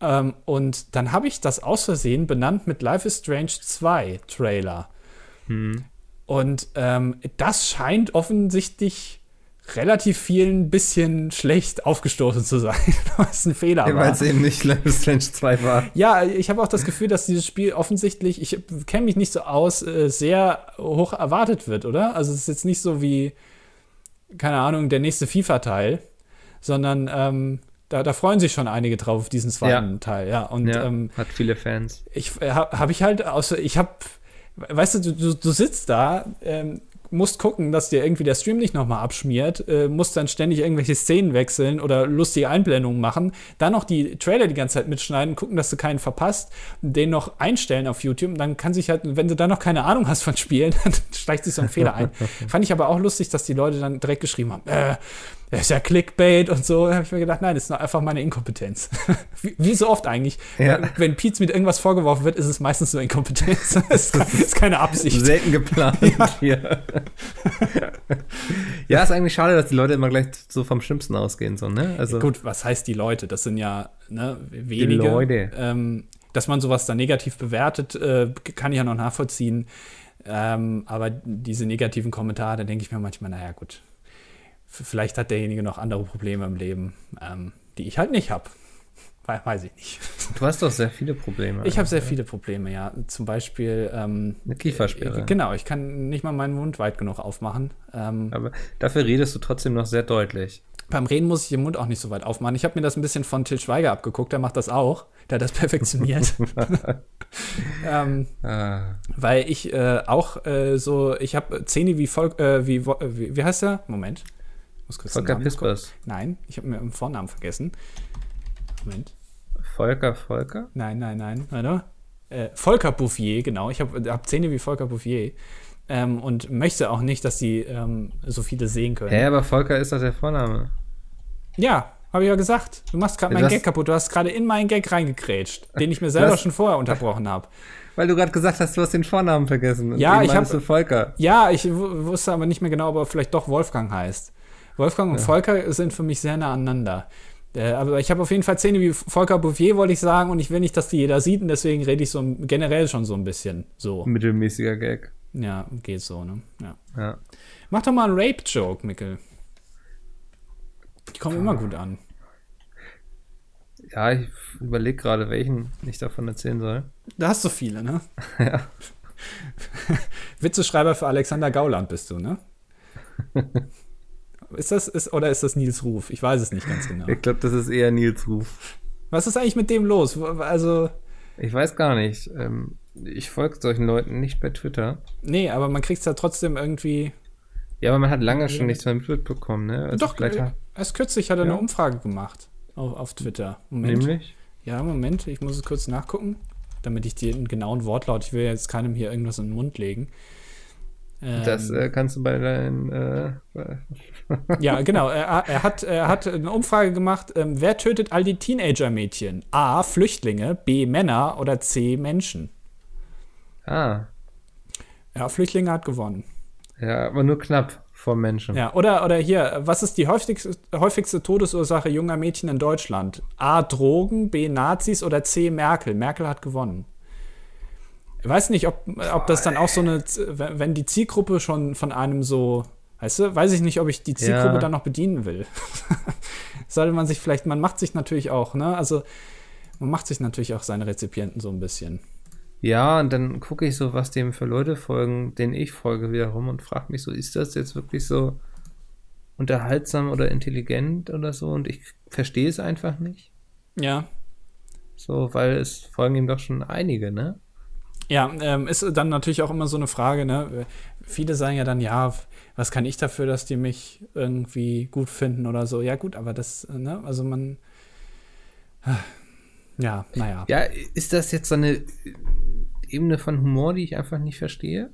Ähm, und dann habe ich das aus Versehen benannt mit Life is Strange 2 Trailer. Hm. Und ähm, das scheint offensichtlich relativ vielen ein bisschen schlecht aufgestoßen zu sein, was ein Fehler Ja, war. Weil es eben nicht Life Strange 2 war. Ja, ich habe auch das Gefühl, dass dieses Spiel offensichtlich, ich kenne mich nicht so aus, äh, sehr hoch erwartet wird, oder? Also es ist jetzt nicht so wie, keine Ahnung, der nächste FIFA-Teil, sondern ähm, da, da freuen sich schon einige drauf auf diesen zweiten Ja. Teil, ja. Und Ja, ähm, hat viele Fans. ich habe hab ich halt, außer ich habe, weißt du, du, du sitzt da, ähm, musst gucken, dass dir irgendwie der Stream nicht nochmal abschmiert, äh, musst dann ständig irgendwelche Szenen wechseln oder lustige Einblendungen machen, dann noch die Trailer die ganze Zeit mitschneiden, gucken, dass du keinen verpasst, den noch einstellen auf YouTube, dann kann sich halt, wenn du da noch keine Ahnung hast von Spielen, dann steigt sich so ein Fehler ein. Fand ich aber auch lustig, dass die Leute dann direkt geschrieben haben, äh, das ist ja Clickbait und so. Da habe ich mir gedacht, nein, das ist einfach meine Inkompetenz. wie, wie, so oft eigentlich. Ja. Wenn Pietz mit irgendwas vorgeworfen wird, ist es meistens nur Inkompetenz. das, ist, das ist keine Absicht. Selten geplant ja. hier. ja, ist eigentlich schade, dass die Leute immer gleich so vom Schlimmsten ausgehen. So, ne? also, ja, gut, was heißt die Leute? Das sind ja ne, wenige. Die Leute. Ähm, dass man sowas dann negativ bewertet, äh, kann ich ja noch nachvollziehen. Ähm, aber diese negativen Kommentare, da denke ich mir manchmal, naja, gut, vielleicht hat derjenige noch andere Probleme im Leben, ähm, die ich halt nicht habe. Weiß ich nicht. Du hast doch sehr viele Probleme. Ich habe sehr viele Probleme, ja. Zum Beispiel ähm, eine Kiefersperre. Äh, genau, ich kann nicht mal meinen Mund weit genug aufmachen. Ähm, Aber dafür redest du trotzdem noch sehr deutlich. Beim Reden muss ich den Mund auch nicht so weit aufmachen. Ich habe mir das ein bisschen von Till Schweiger abgeguckt, der macht das auch. Der hat das perfektioniert. ähm, ah. Weil ich äh, auch äh, so, ich habe Zähne wie Volk, äh, wie, wie, wie heißt der? Moment. Muss kurz Volker Pispers. Nein, ich habe mir im Vornamen vergessen. Moment. Volker Volker? Nein, nein, nein. Warte. Äh, Volker Bouffier, genau. Ich habe hab Zähne wie Volker Bouffier. Ähm, und möchte auch nicht, dass die ähm, so viele sehen können. Hä, aber Volker ist doch der Vorname. Ja, habe ich ja gesagt. Du machst gerade meinen Gag kaputt. Du hast gerade in meinen Gag reingekrätscht, den ich mir selber schon vorher unterbrochen habe. Weil du gerade gesagt hast, du hast den Vornamen vergessen. Ja, ich habe Volker. Ja, ich wusste aber nicht mehr genau, ob er vielleicht doch Wolfgang heißt. Wolfgang und ja. Volker sind für mich sehr nah aneinander. Äh, aber ich habe auf jeden Fall Zähne wie Volker Bouffier, wollte ich sagen, und ich will nicht, dass die jeder sieht, und deswegen rede ich so generell schon so ein bisschen so. Mittelmäßiger Gag. Ja, geht so, ne? Ja. ja. Mach doch mal einen Rape-Joke, Mickel. Die kommen immer gut an. Ja, ich überlege gerade, welchen ich davon erzählen soll. Da hast du viele, ne? ja. Witzeschreiber für Alexander Gauland bist du, ne? Ist das, ist, oder ist das Nils Ruf? Ich weiß es nicht ganz genau. Ich glaube, das ist eher Nils Ruf. Was ist eigentlich mit dem los? Also. Ich weiß gar nicht. Ähm, ich folge solchen Leuten nicht bei Twitter. Nee, aber man kriegt es ja trotzdem irgendwie. Ja, aber man hat lange schon nichts mehr mitbekommen, ne? Also Doch, äh, erst kürzlich hat er ja. eine Umfrage gemacht auf, auf Twitter. Moment. Nämlich? Ja, Moment, ich muss es kurz nachgucken, damit ich dir einen genauen Wortlaut, ich will jetzt keinem hier irgendwas in den Mund legen. Ähm, das äh, kannst du bei deinen. Äh, ja, genau. Er, er, hat, er hat eine Umfrage gemacht: ähm, Wer tötet all die Teenager-Mädchen? A. Flüchtlinge, B. Männer oder C. Menschen? Ah. Ja, Flüchtlinge hat gewonnen. Ja, aber nur knapp vor Menschen. Ja, oder, oder hier, was ist die häufigste, häufigste Todesursache junger Mädchen in Deutschland? A. Drogen, B. Nazis oder C. Merkel? Merkel hat gewonnen. Ich weiß nicht, ob, ob das dann auch so eine, wenn die Zielgruppe schon von einem so, weißt du, weiß ich nicht, ob ich die Zielgruppe ja. dann noch bedienen will. Sollte man sich vielleicht, man macht sich natürlich auch, ne? Also man macht sich natürlich auch seine Rezipienten so ein bisschen. Ja, und dann gucke ich so, was dem für Leute folgen, denen ich folge wiederum und frage mich so, ist das jetzt wirklich so unterhaltsam oder intelligent oder so? Und ich verstehe es einfach nicht. Ja. So, weil es folgen ihm doch schon einige, ne? Ja, ähm, ist dann natürlich auch immer so eine Frage, ne? Viele sagen ja dann, ja, was kann ich dafür, dass die mich irgendwie gut finden oder so. Ja, gut, aber das, ne, also man. Ja, naja. Ja, ist das jetzt so eine Ebene von Humor, die ich einfach nicht verstehe?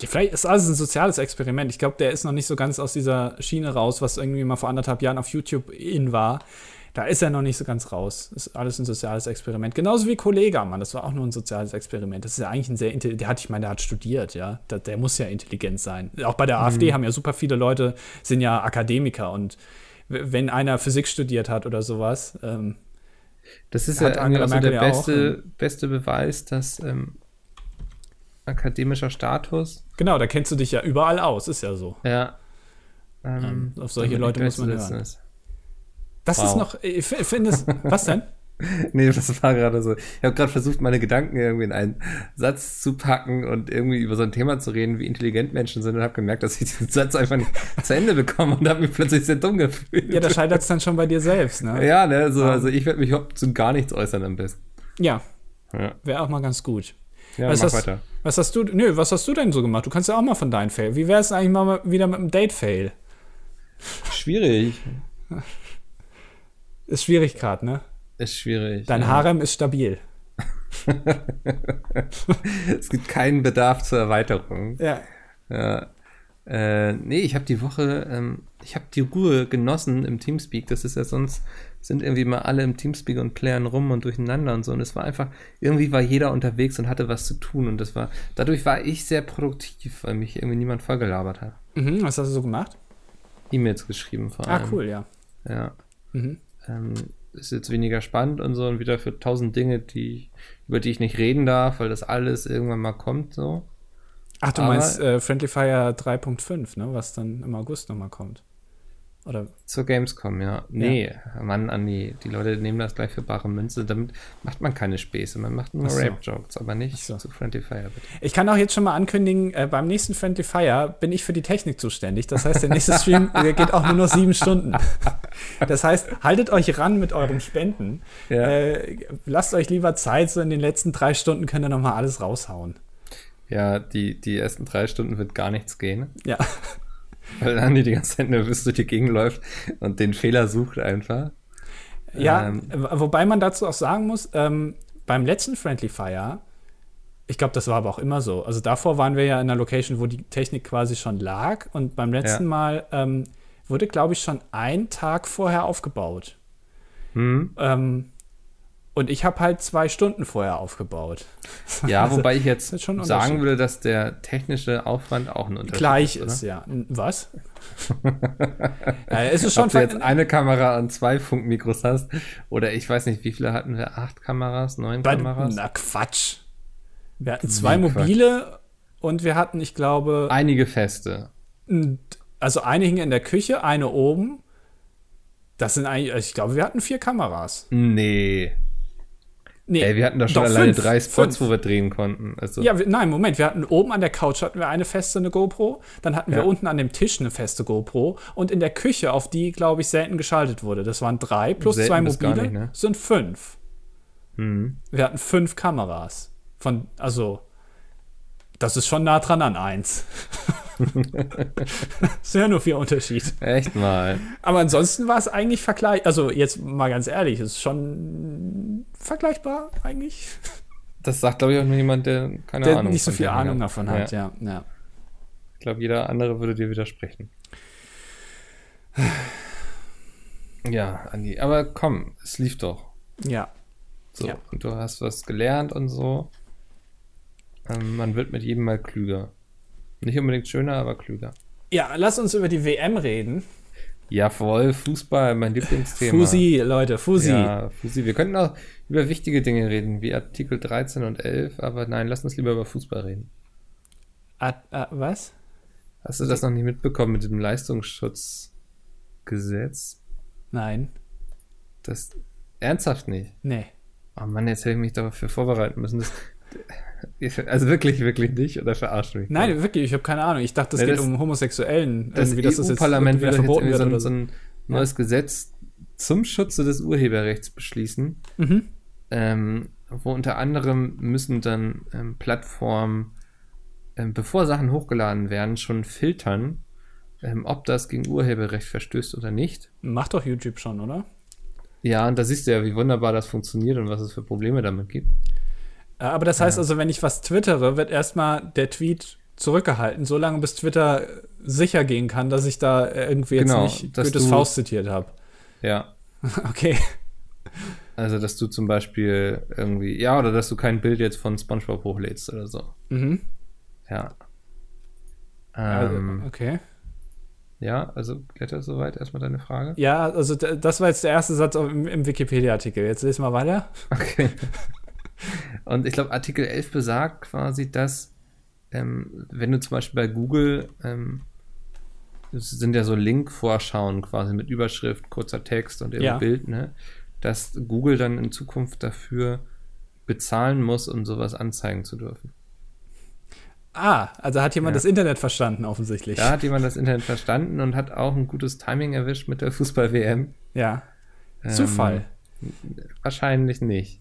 Ja, vielleicht ist alles ein soziales Experiment. Ich glaube, der ist noch nicht so ganz aus dieser Schiene raus, was irgendwie mal vor anderthalb Jahren auf YouTube in war da ist er noch nicht so ganz raus. Ist alles ein soziales Experiment. Genauso wie Kollege, Mann, das war auch nur ein soziales Experiment. Das ist ja eigentlich ein sehr, der hat, ich meine, der hat studiert, ja. Der, der muss ja intelligent sein. Auch bei der mhm. AfD haben ja super viele Leute, sind ja Akademiker und wenn einer Physik studiert hat oder sowas, ähm, das ist ja Angela also Merkel der beste, auch, beste Beweis, dass ähm, akademischer Status. Genau, da kennst du dich ja überall aus, ist ja so. Ja. Ähm, auf solche Leute muss man hören. Ist. Das wow. ist noch, ich finde es, was denn? nee, das war gerade so. Ich habe gerade versucht, meine Gedanken irgendwie in einen Satz zu packen und irgendwie über so ein Thema zu reden, wie intelligent Menschen sind und habe gemerkt, dass ich diesen Satz einfach nicht zu Ende bekomme und habe mich plötzlich sehr dumm gefühlt. Ja, da scheitert es dann schon bei dir selbst, ne? Ja, ne, so, also ich werde mich zu gar nichts äußern am besten. Ja. ja. Wäre auch mal ganz gut. Ja, was mach hast, weiter. Was hast du, nö, was hast du denn so gemacht? Du kannst ja auch mal von deinen Fail. Wie wäre es eigentlich mal wieder mit einem Date-Fail? Schwierig. Ist schwierig gerade, ne? Ist schwierig. Dein ja. Harem ist stabil. es gibt keinen Bedarf zur Erweiterung. Ja. Ja. Äh, nee, ich habe die Woche, ähm, ich habe die Ruhe genossen im Teamspeak. Das ist ja sonst, sind irgendwie mal alle im Teamspeak und klären rum und durcheinander und so. Und es war einfach, irgendwie war jeder unterwegs und hatte was zu tun. Und das war, dadurch war ich sehr produktiv, weil mich irgendwie niemand vollgelabert hat. Mhm, was hast du so gemacht? E-Mails geschrieben vor Ah, allem. cool, ja. Ja. Mhm. Ähm, ist jetzt weniger spannend und so und wieder für tausend Dinge, die, über die ich nicht reden darf, weil das alles irgendwann mal kommt, so. Ach, du Aber- meinst äh, Friendly Fire 3.5, ne? Was dann im August nochmal kommt. Oder Zur Gamescom, ja. Nee, Mann, Andi, die Leute nehmen das gleich für bare Münze. Damit macht man keine Späße. Man macht nur so. Rape-Jokes, aber nicht so. zu Friendly Fire, bitte. Ich kann auch jetzt schon mal ankündigen, äh, beim nächsten Friendly Fire bin ich für die Technik zuständig. Das heißt, der nächste Stream äh, geht auch nur noch sieben Stunden. Das heißt, haltet euch ran mit euren Spenden. Ja. Äh, lasst euch lieber Zeit, so in den letzten drei Stunden könnt ihr noch mal alles raushauen. Ja, die, die ersten drei Stunden wird gar nichts gehen, Ja, weil Andi die ganze Zeit nervös durch die Gegend läuft und den Fehler sucht einfach. ja Ähm. äh, wobei man dazu auch sagen muss, ähm, beim letzten Friendly Fire, ich glaube, das war aber auch immer so. Also davor waren wir ja in einer Location, wo die Technik quasi schon lag. Und beim letzten Ja. Mal ähm, wurde, glaube ich, schon ein Tag vorher aufgebaut. Hm? Und ich habe halt zwei Stunden vorher aufgebaut. Ja, Also, wobei ich jetzt ist schon sagen würde, dass der technische Aufwand auch ein Unterschied Gleich ist. ist, oder? ja. Was? ja, es ist schon Ob du jetzt eine Kamera und zwei Funkmikros hast oder ich weiß nicht, wie viele hatten wir? Acht Kameras, neun bei, Kameras? Na Quatsch. Wir hatten zwei Quatsch? mobile und wir hatten, ich glaube, Einige feste. also eine hing in der Küche, eine oben. Das sind eigentlich, also ich glaube, wir hatten vier Kameras. Nee. Nee, Ey, wir hatten doch schon doch, alleine fünf, drei Spots, fünf. wo wir drehen konnten. Also, Ja, wir, nein, Moment, wir hatten oben an der Couch hatten wir eine feste eine GoPro, dann hatten wir Ja. unten an dem Tisch eine feste GoPro und in der Küche, auf die, glaube ich, selten geschaltet wurde. Das waren drei plus Selten zwei mobile, nicht, ne? sind fünf. hm. Wir hatten fünf Kameras. Von, also, das ist schon nah dran an eins. ist ja nur viel Unterschied. Echt mal. Aber ansonsten war es eigentlich vergleich, also jetzt mal ganz ehrlich, es ist schon vergleichbar eigentlich. Das sagt, glaube ich, auch nur jemand, der keine Der Ahnung nicht so viel Ahnung davon hat, Ja. ja. ja. Ich glaube, jeder andere würde dir widersprechen. Ja, Andi, aber komm, es lief doch. Ja. So, Ja. und du hast was gelernt und so. Ähm, man wird mit jedem Mal klüger. Nicht unbedingt schöner, aber klüger. Ja, lass uns über die WM reden. Ja, voll, Fußball, mein Lieblingsthema. Fusi, Leute, Fusi. Ja, Fusi. Wir könnten auch über wichtige Dinge reden, wie Artikel 13 und 11, aber nein, lass uns lieber über Fußball reden. Ah, ah, was? Hast du das noch nicht mitbekommen mit dem Leistungsschutzgesetz? Nein. Das ernsthaft nicht. Nee. Oh Mann, jetzt hätte ich mich dafür vorbereiten müssen. Das, also wirklich, wirklich nicht oder verarscht mich? Nein, wirklich, ich habe keine Ahnung. Ich dachte, es Ja, geht das- um Homosexuellen. das irgendwie, dass das jetzt EU-Parlament will doch jetzt verboten irgendwie wird so, ein- so ein neues Gesetz zum Schutze des Urheberrechts beschließen, Mhm. ähm, wo unter anderem müssen dann ähm, Plattformen, ähm, bevor Sachen hochgeladen werden, schon filtern, ähm, ob das gegen Urheberrecht verstößt oder nicht. Macht doch YouTube schon, oder? Ja, und da siehst du ja, wie wunderbar das funktioniert und was es für Probleme damit gibt. Äh, Aber das heißt also, wenn ich was twittere, wird erstmal der Tweet zurückgehalten, solange bis Twitter sicher gehen kann, dass ich da äh, irgendwie jetzt Genau, nicht dass Goethes Faust zitiert habe. Ja, Okay. also dass du zum Beispiel irgendwie, ja, oder dass du kein Bild jetzt von SpongeBob hochlädst oder so. Mhm. Ja. Also, Ähm, okay. ja, also Kletter soweit erstmal deine Frage. Ja, also das war jetzt der erste Satz im, im Wikipedia-Artikel. Jetzt lesen wir weiter. Okay. Und ich glaube, Artikel 11 besagt quasi, dass, ähm, wenn du zum Beispiel bei Google, ähm, das sind ja so Link-Vorschauen quasi mit Überschrift, kurzer Text und eben Ja. Bild, ne? Dass Google dann in Zukunft dafür bezahlen muss, um sowas anzeigen zu dürfen. Ah, also hat jemand Ja. das Internet verstanden, offensichtlich. Da hat jemand das Internet verstanden und hat auch ein gutes Timing erwischt mit der Fußball-WM. Ja. Ähm, Zufall. Wahrscheinlich nicht.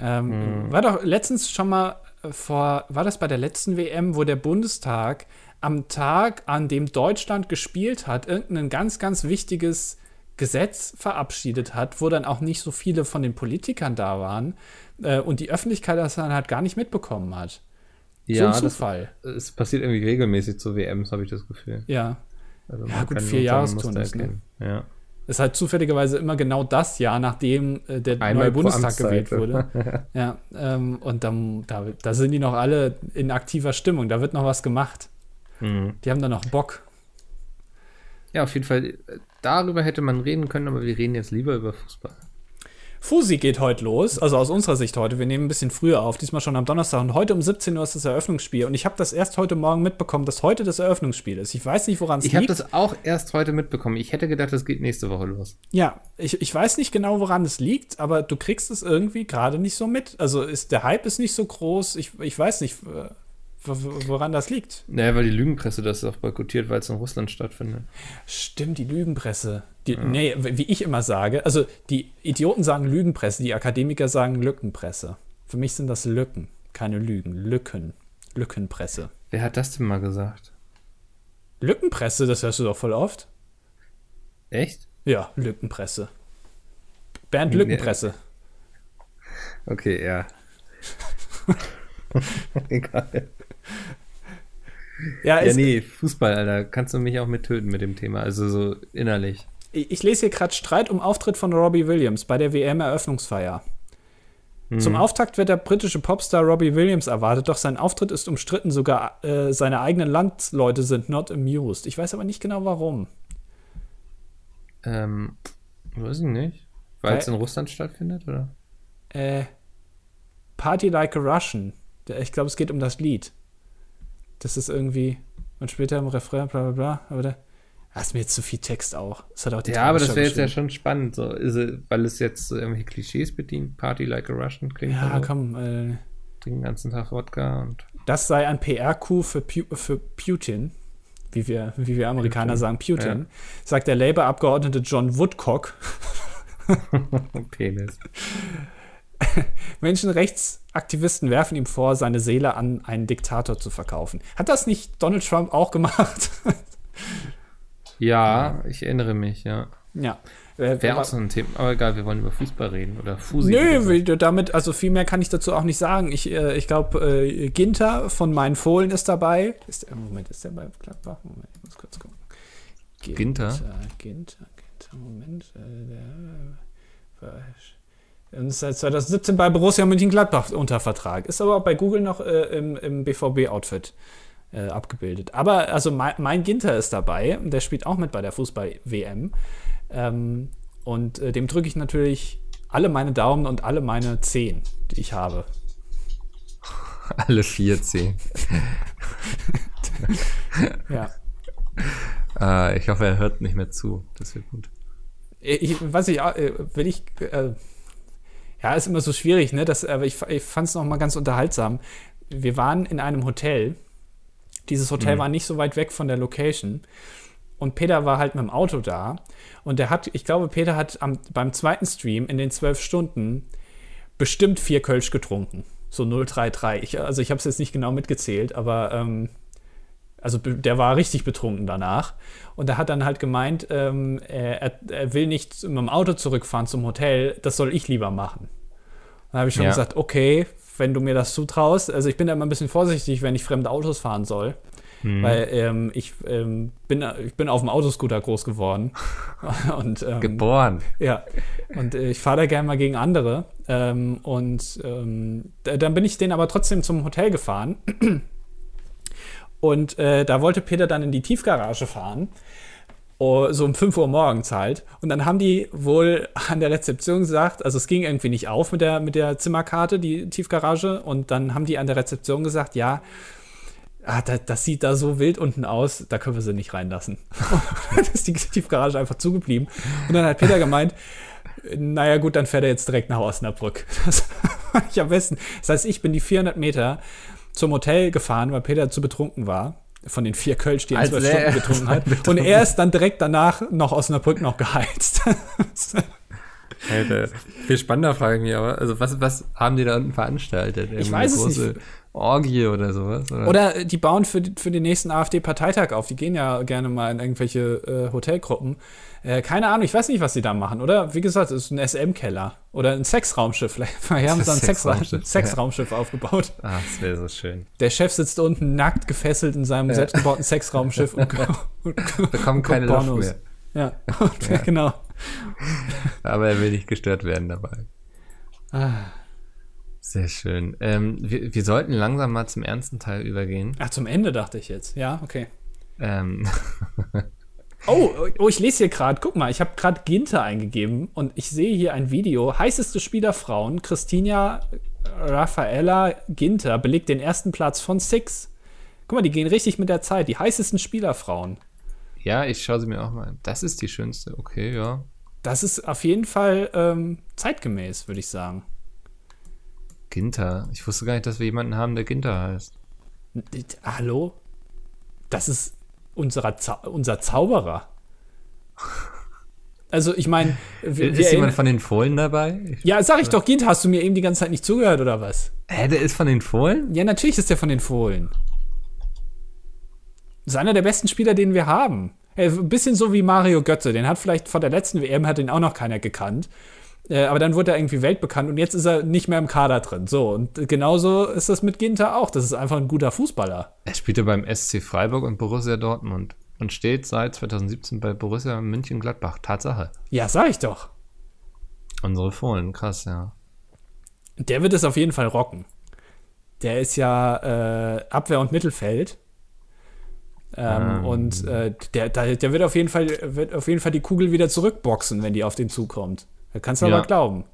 Ähm, Hm. War doch letztens schon mal äh, vor, war das bei der letzten WM, wo der Bundestag am Tag, an dem Deutschland gespielt hat, irgendein ganz, ganz wichtiges Gesetz verabschiedet hat, wo dann auch nicht so viele von den Politikern da waren äh, und die Öffentlichkeit das dann halt gar nicht mitbekommen hat. Ja, so ein das-. Es passiert irgendwie regelmäßig zu WMs, habe ich das Gefühl. ja. Also Ja, gut, vier Muster ne? Ja. Ist halt zufälligerweise immer genau das Jahr, nachdem äh, der Einmal neue Bundestag gewählt wurde. Ja, ähm, und dann, da, da sind die noch alle in aktiver Stimmung. Da wird noch was gemacht. Mhm. Die haben da noch Bock. ja, auf jeden Fall, äh, darüber hätte man reden können, aber wir reden jetzt lieber über Fußball. Fusi geht heute los, also aus unserer Sicht heute. Wir nehmen ein bisschen früher auf, diesmal schon am Donnerstag. Und heute um 17 Uhr ist das Eröffnungsspiel. Und ich habe das erst heute Morgen mitbekommen, dass heute das Eröffnungsspiel ist. Ich weiß nicht, woran es Ich habe liegt. das auch erst heute mitbekommen. Ich hätte gedacht, das geht nächste Woche los. Ja, ich, ich weiß nicht genau, woran es liegt, aber du kriegst es irgendwie gerade nicht so mit. Also ist der Hype ist nicht so groß. Ich, ich weiß nicht, äh, wo- wo- woran das liegt. Naja, weil die Lügenpresse das auch boykottiert, weil es in Russland stattfindet. Stimmt, die Lügenpresse. Die, Nee, wie ich immer sage, also die Idioten sagen Lügenpresse, die Akademiker sagen Lückenpresse. Für mich sind das Lücken, keine Lügen. Lücken. Lückenpresse. Wer hat das denn mal gesagt? Lückenpresse, das hörst du doch voll oft. Echt? Ja, Lückenpresse. Bernd Nee. Lückenpresse. Okay, ja. Egal. Ja, Ja, nee, Fußball, Alter. Kannst du mich auch mit töten mit dem Thema. Also so innerlich. Ich, lese hier gerade Streit um Auftritt von Robbie Williams bei der WM-Eröffnungsfeier. Zum Auftakt wird der britische Popstar Robbie Williams erwartet, doch sein Auftritt ist umstritten, sogar äh, seine eigenen Landsleute sind not amused. Ich weiß aber nicht genau warum. Ähm, weiß ich nicht. Weil es in Russland stattfindet, oder? Äh, Party Like a Russian. Der- Ich glaube, es geht um das Lied. Das ist irgendwie. Und später im Refrain, bla bla bla. Aber da. Hast mir jetzt zu viel Text auch. Das hat auch die Ja, aber das Tagesschau wäre jetzt ja schon spannend, so, ist, weil es jetzt so irgendwelche Klischees bedient. Party like a Russian klingt Ja, also, komm. Äh, trinken den ganzen Tag Wodka und das sei ein PR-Coup für, Pu für Putin. Wie wir, wie wir Amerikaner Putin, sagen, Putin. Sagt der Labour-Abgeordnete John Woodcock. Penis. Menschenrechtsaktivisten werfen ihm vor, seine Seele an einen Diktator zu verkaufen. Hat das nicht Donald Trump auch gemacht? Ja, ich erinnere mich, ja. ja. Äh, Wäre auch so ein Thema. Aber egal, wir wollen über Fußball reden. Oder Fusi. wie Nö, damit, also viel mehr kann ich dazu auch nicht sagen. Ich, äh, ich glaube, äh, Ginter von meinen Fohlen ist dabei. Ist der, Moment, ist der bei Gladbach? Moment, ich muss kurz gucken. Ginter? Ginter, Ginter, Moment. Äh, der, äh, ist seit 2017 bei Borussia Mönchengladbach unter Vertrag. Ist aber bei Google noch äh, im, im BVB-Outfit äh, abgebildet. Aber also mein, mein Ginter ist dabei. Der spielt auch mit bei der Fußball-WM. Ähm, und äh, dem drücke ich natürlich alle meine Daumen und alle meine Zehen, die ich habe. Alle vier C. Ja. Ah, ich hoffe, er hört nicht mehr zu. Das wird gut. Ich, was ich, äh, will ich, äh, ja, ist immer so schwierig, ne? Das, aber ich, ich fand es noch mal ganz unterhaltsam. Wir waren in einem Hotel. Dieses Hotel war nicht so weit weg von der Location. Und Peter war halt mit dem Auto da. Und der hat, ich glaube, Peter hat am, beim zweiten Stream in den zwölf Stunden bestimmt vier Kölsch getrunken. So 033. Ich, also ich habe es jetzt nicht genau mitgezählt, aber ähm, also der war richtig betrunken danach. Und er hat dann halt gemeint, ähm, er, er- er will nicht mit dem Auto zurückfahren zum Hotel, das soll ich lieber machen. Dann habe ich schon Ja. gesagt, okay, wenn du mir das zutraust. Also ich bin da immer ein bisschen vorsichtig, wenn ich fremde Autos fahren soll. Weil ähm, ich, ähm, bin, ich bin auf dem Autoscooter groß geworden. Und, ähm, Geboren. ja, und äh, ich fahre da gerne mal gegen andere. Ähm, und ähm, da- dann bin ich den aber trotzdem zum Hotel gefahren. Und äh, da wollte Peter dann in die Tiefgarage fahren. Oh, so um 5 Uhr morgens halt. Und dann haben die wohl an der Rezeption gesagt, also es ging irgendwie nicht auf mit der, mit der Zimmerkarte, die Tiefgarage. Und dann haben die an der Rezeption gesagt, ja, ah, das, das sieht da so wild unten aus, da können wir sie nicht reinlassen. dann ist die Tiefgarage einfach zugeblieben. Und dann hat Peter gemeint, naja gut, dann fährt er jetzt direkt nach Osnabrück. Das fand ich am besten. Das heißt, ich bin die 400 Meter zum Hotel gefahren, weil Peter zu betrunken war. Von den vier Kölsch, die er in zwölf Stunden getrunken hat. Und er ist dann direkt danach noch Osnabrück noch geheizt. Alter, viel spannender frage ich mich aber. Also, was, was haben die da unten veranstaltet? Irgendwie weiß es nicht. Orgie oder sowas. Oder, Oder die bauen für, für den nächsten AfD-Parteitag auf. Die gehen ja gerne mal in irgendwelche äh, Hotelgruppen. Äh, keine Ahnung, ich weiß nicht, was sie da machen, oder? Wie gesagt, es ist ein SM-Keller oder ein Sexraumschiff. Vielleicht haben sie ein Sexra Sexraumschiff, Sexraumschiff aufgebaut. ah, das wäre so schön. Der Chef sitzt unten nackt gefesselt in seinem selbstgebauten Sexraumschiff und, und Bekommen guckt keine Luft mehr. Ja, und, genau. Aber er will nicht gestört werden dabei. Ah. Sehr schön. Ähm, wir, wir sollten langsam mal zum ernsten Teil übergehen. Ach, zum Ende dachte ich jetzt. Ja, okay. Ähm, Oh, oh, ich lese hier gerade, guck mal, ich habe gerade Ginter eingegeben und ich sehe hier ein Video. Heißeste Spielerfrauen, Christina Raffaella Ginter belegt den ersten Platz von Six. Guck mal, die gehen richtig mit der Zeit. Die heißesten Spielerfrauen. ja, ich schaue sie mir auch mal an. Das ist die schönste. Okay, ja. Das ist auf jeden Fall ähm, zeitgemäß, würde ich sagen. Ginter. Ich wusste gar nicht, dass wir jemanden haben, der Ginter heißt. Hallo? Das ist unserer Zau unser Zauberer. Also, ich meine, ist jemand von den Fohlen dabei? Ich, ja, sag ich doch, Ginter, hast du mir eben die ganze Zeit nicht zugehört oder was? hä, der ist von den Fohlen? Ja, natürlich ist der von den Fohlen. Das ist einer der besten Spieler, den wir haben. Äh, Ein bisschen so wie Mario Götze. Den hat vielleicht vor der letzten WM hat ihn auch noch keiner gekannt. Äh, aber dann wurde er irgendwie weltbekannt und jetzt ist er nicht mehr im Kader drin. So, und genauso ist das mit Ginter auch. Das ist einfach ein guter Fußballer. Er spielte beim SC Freiburg und Borussia Dortmund und steht seit 2017 bei Borussia München-Gladbach. Tatsache. Ja, sag ich doch. Unsere Fohlen, krass, ja. Der wird es auf jeden Fall rocken. Der ist ja äh, Abwehr und Mittelfeld. Ähm, Und äh, der, der, der wird, auf jeden Fall, wird auf jeden Fall die Kugel wieder zurückboxen, wenn die auf den zukommt. Da kannst du Ja. aber glauben.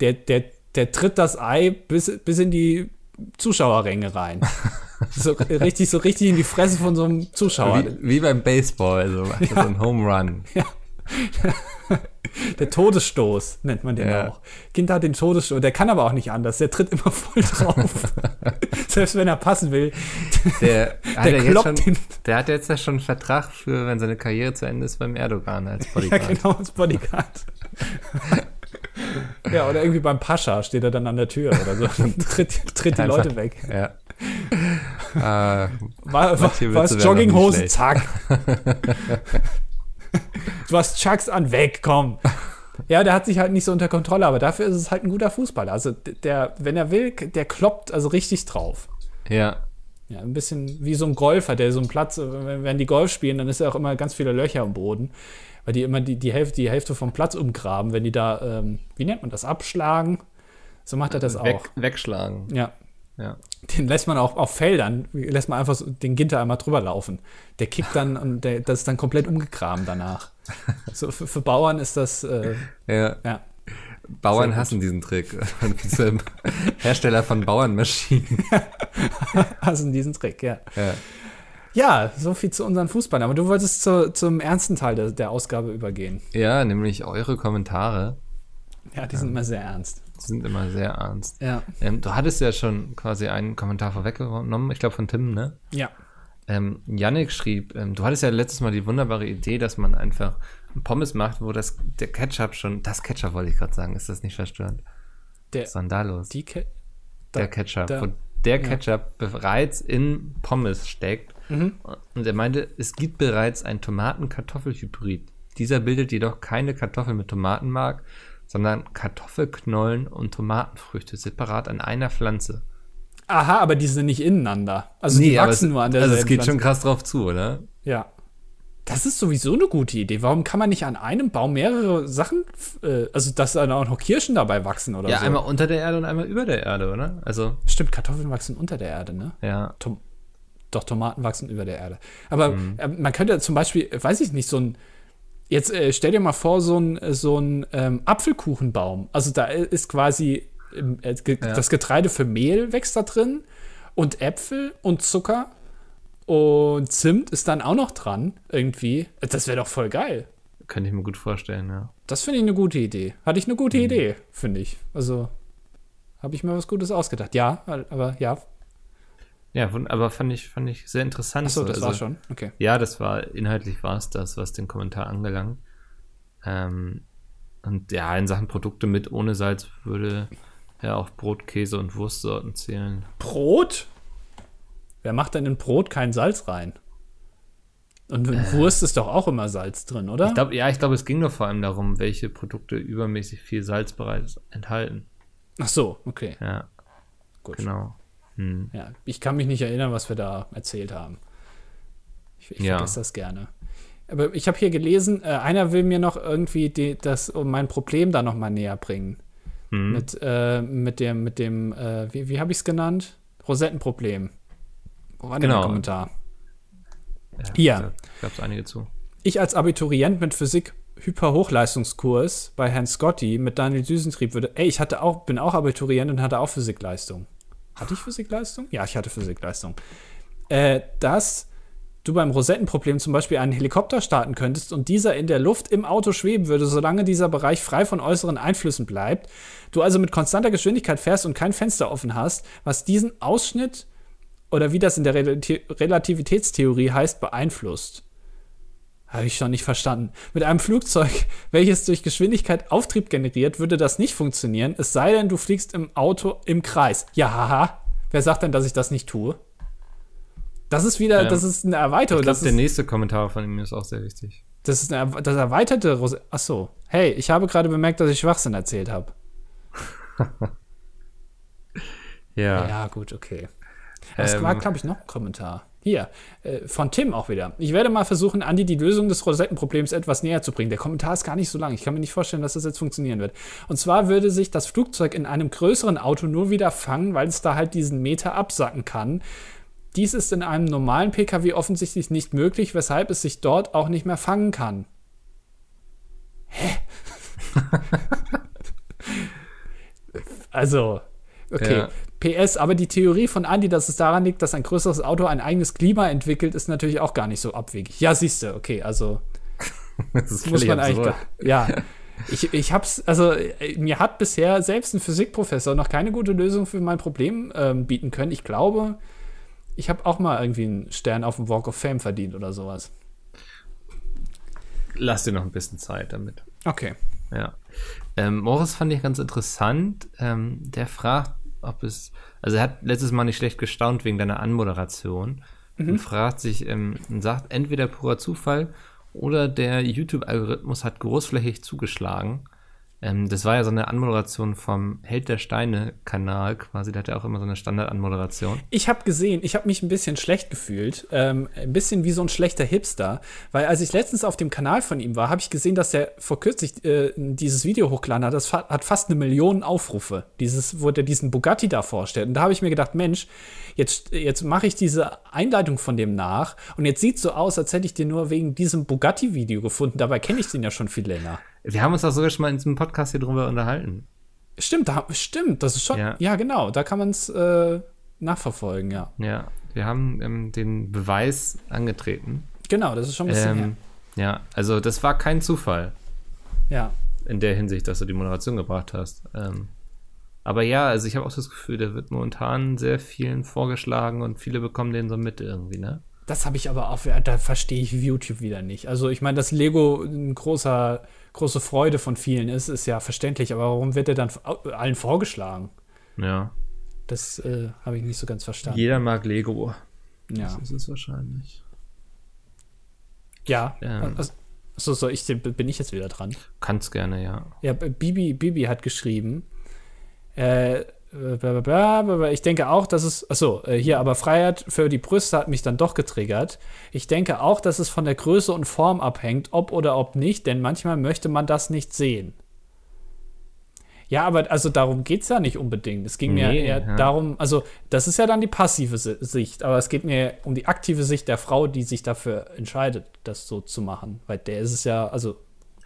Der, der, der tritt das Ei bis, bis in die Zuschauerränge rein. so, richtig, so richtig in die Fresse von so einem Zuschauer. Wie, wie beim Baseball, so, so ein Home Run. Der Todesstoß nennt man den Ja. auch. Kind hat den Todesstoß, der kann aber auch nicht anders. Der tritt immer voll drauf. Selbst wenn er passen will. Der, hat Der ja jetzt kloppt schon, der hat jetzt ja schon einen Vertrag für, wenn seine Karriere zu Ende ist, beim Erdogan als Ja, Bodyguard. genau, als Bodyguard. ja, oder irgendwie beim Pascha steht er dann an der Tür oder so. und tritt, tritt die Einfach- Leute weg. Ja. Ah, War, war, wären noch Jogginghosen, zack. Du hast Chucks an, weg, komm. Ja, der hat sich halt nicht so unter Kontrolle, aber dafür ist es halt ein guter Fußballer. Also der, wenn er will, der kloppt also richtig drauf. ja. Ja, ein bisschen wie so ein Golfer, der so einen Platz, wenn, die Golf spielen, dann ist ja auch immer ganz viele Löcher am Boden, weil die immer die, die, Hälfte, die Hälfte vom Platz umgraben, wenn die da, ähm, wie nennt man das, abschlagen. So macht er das Weg, auch. wegschlagen. Ja, Ja. den lässt man auch auf Feldern, lässt man einfach so den Ginter einmal drüber laufen. Der kickt dann und der, das ist dann komplett umgegraben danach. So für, für Bauern ist das, äh, ja. ja. Bauern hassen diesen Trick. Hersteller von Bauernmaschinen. In diesen Trick, ja. Ja. Ja, so viel zu unseren Fußballern. Aber du wolltest zu, zum ernsten Teil der, der Ausgabe übergehen. ja, nämlich eure Kommentare. Ja, die sind immer sehr ernst. Die sind immer sehr ernst. Ja. Ähm, du hattest ja schon quasi einen Kommentar vorweggenommen, ich glaube von Tim, ne? Ja. Ähm, Yannick schrieb, ähm, du hattest ja letztes Mal die wunderbare Idee, dass man einfach Pommes macht, wo das, der Ketchup schon, das Ketchup wollte ich gerade sagen, ist das nicht verstörend? Der, Was ist denn da los? die Ke der da- Ketchup, da- wo der Ketchup bereits in Pommes steckt. Mhm. Und er meinte, es gibt bereits ein Tomaten-Kartoffel-Hybrid. Dieser bildet jedoch keine Kartoffel mit Tomatenmark, sondern Kartoffelknollen und Tomatenfrüchte separat an einer Pflanze. Aha, aber die sind nicht ineinander. Also die aber wachsen es, nur an der Also es geht schon krass drauf zu, oder? Ja. Das ist sowieso eine gute Idee. Warum kann man nicht an einem Baum mehrere Sachen, äh, also dass dann auch noch Kirschen dabei wachsen oder Ja, so? einmal unter der Erde und einmal über der Erde, oder? Also, Stimmt, Kartoffeln wachsen unter der Erde, ne? ja. Tom Doch, Tomaten wachsen über der Erde. Aber Mhm. äh, man könnte zum Beispiel, äh, weiß ich nicht, so ein, jetzt äh, stell dir mal vor, so ein, äh, so ein ähm, Apfelkuchenbaum. Also da ist quasi äh, das Getreide für Mehl wächst da drin und Äpfel und Zucker und Zimt ist dann auch noch dran irgendwie. Das wäre doch voll geil. Könnte ich mir gut vorstellen, ja. Das finde ich eine gute Idee. Hatte ich eine gute Mhm. Idee, finde ich. Also habe ich mir was Gutes ausgedacht. Ja, aber ja. Ja, aber fand ich, fand ich sehr interessant. Achso, so. das also, war schon. Okay. Ja, das war, inhaltlich war es das, was den Kommentar angelangt. Ähm, und ja, in Sachen Produkte mit ohne Salz würde ja auch Brot, Käse und Wurstsorten zählen. Brot? Wer macht denn in Brot kein Salz rein? Und in Wurst ist doch auch immer Salz drin, oder? Ich glaube, ja, ich glaube, es ging nur vor allem darum, welche Produkte übermäßig viel Salz bereits enthalten. Ach so, okay. Ja, Gut. genau. Hm. Ja, ich kann mich nicht erinnern, was wir da erzählt haben. Ich, ich Ja. vergesse das gerne. Aber ich habe hier gelesen, äh, einer will mir noch irgendwie die, das um mein Problem da noch mal näher bringen. Hm. Mit, äh, mit dem, mit dem, äh, wie, wie habe ich es genannt? Rosettenproblem. Wo war Genau. der Kommentar? Ja, Hier. Da gab es einige zu. Ich als Abiturient mit Physik Hyperhochleistungskurs bei Herrn Scotti mit Daniel Düsentrieb würde. Ey, ich hatte auch, bin auch Abiturient und hatte auch Physikleistung. Hatte ich Physikleistung? Ja, ich hatte Physikleistung. Äh, dass du beim Rosettenproblem zum Beispiel einen Helikopter starten könntest und dieser in der Luft im Auto schweben würde, solange dieser Bereich frei von äußeren Einflüssen bleibt. Du also mit konstanter Geschwindigkeit fährst und kein Fenster offen hast, was diesen Ausschnitt oder wie das in der Relati Relativitätstheorie heißt, beeinflusst. Habe ich schon nicht verstanden. Mit einem Flugzeug, welches durch Geschwindigkeit Auftrieb generiert, würde das nicht funktionieren, es sei denn, du fliegst im Auto im Kreis. Ja, haha. Wer sagt denn, dass ich das nicht tue? Das ist wieder, Ähm, das ist eine Erweiterung. Ich glaube, der nächste Kommentar von ihm ist auch sehr wichtig. das ist eine, das erweiterte Rose. Ach so. Hey, ich habe gerade bemerkt, dass ich Schwachsinn erzählt habe. Ja. Ja, gut, okay. Es Ähm, war, glaube ich, noch ein Kommentar. Hier, äh, von Tim auch wieder. Ich werde mal versuchen, Andi die Lösung des Rosettenproblems etwas näher zu bringen. Der Kommentar ist gar nicht so lang. Ich kann mir nicht vorstellen, dass das jetzt funktionieren wird. Und zwar würde sich das Flugzeug in einem größeren Auto nur wieder fangen, weil es da halt diesen Meter absacken kann. Dies ist in einem normalen Pkw offensichtlich nicht möglich, weshalb es sich dort auch nicht mehr fangen kann. Hä? also, okay. Ja. PS, aber die Theorie von Andy, dass es daran liegt, dass ein größeres Auto ein eigenes Klima entwickelt, ist natürlich auch gar nicht so abwegig. Ja, siehst du, okay, also Das ist muss man eigentlich. Gar, ja. Ich, ich hab's, also äh, mir hat bisher selbst ein Physikprofessor noch keine gute Lösung für mein Problem ähm, bieten können. Ich glaube, ich habe auch mal irgendwie einen Stern auf dem Walk of Fame verdient oder sowas. Lass dir noch ein bisschen Zeit damit. Okay. Ja. Ähm, Morris fand ich ganz interessant. Ähm, der fragt, ob es. Also, er hat letztes Mal nicht schlecht gestaunt wegen deiner Anmoderation und fragt sich, ähm, und sagt, entweder purer Zufall oder der YouTube-Algorithmus hat großflächig zugeschlagen. Ähm, das war ja so eine Anmoderation vom Held der Steine-Kanal quasi. Der hat ja auch immer so eine Standard-Anmoderation. Ich habe gesehen, ich habe mich ein bisschen schlecht gefühlt, ähm, ein bisschen wie so ein schlechter Hipster, weil als ich letztens auf dem Kanal von ihm war, habe ich gesehen, dass er vor kürzlich äh, dieses Video hochgeladen hat. Das fa- hat fast eine Million Aufrufe, dieses, wo der diesen Bugatti da vorstellt. Und da habe ich mir gedacht, Mensch, jetzt, jetzt mache ich diese Einleitung von dem nach und jetzt sieht so aus, als hätte ich den nur wegen diesem Bugatti-Video gefunden. Dabei kenne ich den ja schon viel länger. Wir haben uns doch sogar schon mal in diesem Podcast hier drüber unterhalten. Stimmt, da, stimmt, das ist schon, ja, Ja. genau, da kann man es äh, nachverfolgen, ja. Ja, wir haben ähm, den Beweis angetreten. Genau, das ist schon ein bisschen. Ähm, ja, also das war kein Zufall Ja. in der Hinsicht, dass du die Moderation gebracht hast. Ähm, aber ja, also ich habe auch das Gefühl, der wird momentan sehr vielen vorgeschlagen und viele bekommen den so mit irgendwie, ne? Das habe ich aber auch, da verstehe ich YouTube wieder nicht. Also ich meine, dass Lego ein großer, große Freude von vielen ist, ist ja verständlich, aber warum wird er dann allen vorgeschlagen? Ja. Das äh, habe ich nicht so ganz verstanden. Jeder mag Lego. ja. Das ist es wahrscheinlich. Ja. Ähm. Also, so, so, ich bin ich jetzt wieder dran. Kannst gerne, ja. Ja, Bibi, Bibi hat geschrieben, äh, ich denke auch, dass es, achso, äh, hier, aber Freiheit für die Brüste hat mich dann doch getriggert. Ich denke auch, dass es von der Größe und Form abhängt, ob oder ob nicht, denn manchmal möchte man das nicht sehen. Ja, aber also darum geht es ja nicht unbedingt. Es ging mir Nee, eher ja. darum, also das ist ja dann die passive Si- Sicht, aber es geht mir um die aktive Sicht der Frau, die sich dafür entscheidet, das so zu machen. Weil der ist es ja, also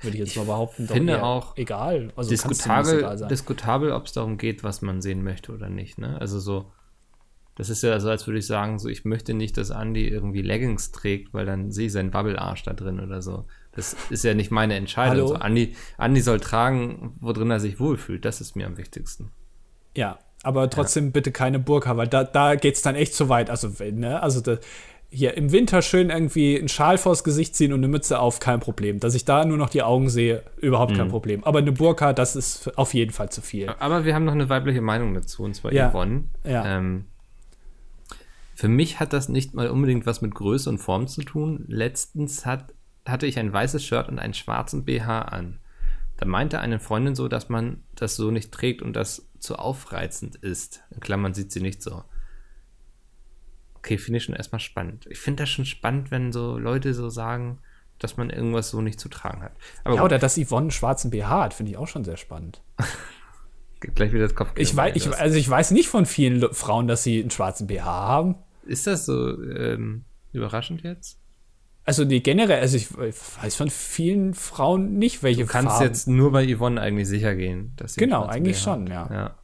würde ich jetzt mal behaupten, doch finde auch egal. Also diskutabel, diskutabel ob es darum geht, was man sehen möchte oder nicht. Ne? Also so, das ist ja so, als würde ich sagen, so ich möchte nicht, dass Andy irgendwie Leggings trägt, weil dann sehe ich seinen Bubble-Arsch da drin oder so. Das ist ja nicht meine Entscheidung. Hallo? So, Andy, Andy soll tragen, worin er sich wohlfühlt. Das ist mir am wichtigsten. Ja, aber trotzdem bitte keine Burka, weil da, da geht es dann echt zu weit. Also, wenn, ne? Also da, hier im Winter schön irgendwie einen Schal vors Gesicht ziehen und eine Mütze auf, kein Problem. Dass ich da nur noch die Augen sehe, überhaupt Mhm. kein Problem. Aber eine Burka, das ist auf jeden Fall zu viel. Aber wir haben noch eine weibliche Meinung dazu, und zwar Ja. Yvonne. Ja. Ähm, Für mich hat das nicht mal unbedingt was mit Größe und Form zu tun. Letztens hat, hatte ich ein weißes Shirt und einen schwarzen BH an. Da meinte eine Freundin so, dass man das so nicht trägt und das zu aufreizend ist. In Klammern sieht sie nicht so. Okay, finde ich schon erstmal spannend. Ich finde das schon spannend, wenn so Leute so sagen, dass man irgendwas so nicht zu tragen hat. Aber ja, gut. oder dass Yvonne einen schwarzen BH hat, finde ich auch schon sehr spannend. Gleich wieder das Kopf. Ich weiß, ich, also ich weiß nicht von vielen Frauen, dass sie einen schwarzen BH haben. Ist das so ähm, überraschend jetzt? Also nee, generell, also ich weiß von vielen Frauen nicht, welche Du kannst Farben. jetzt nur bei Yvonne eigentlich sicher gehen. Dass sie Genau, eigentlich BH schon, hat. ja. Ja.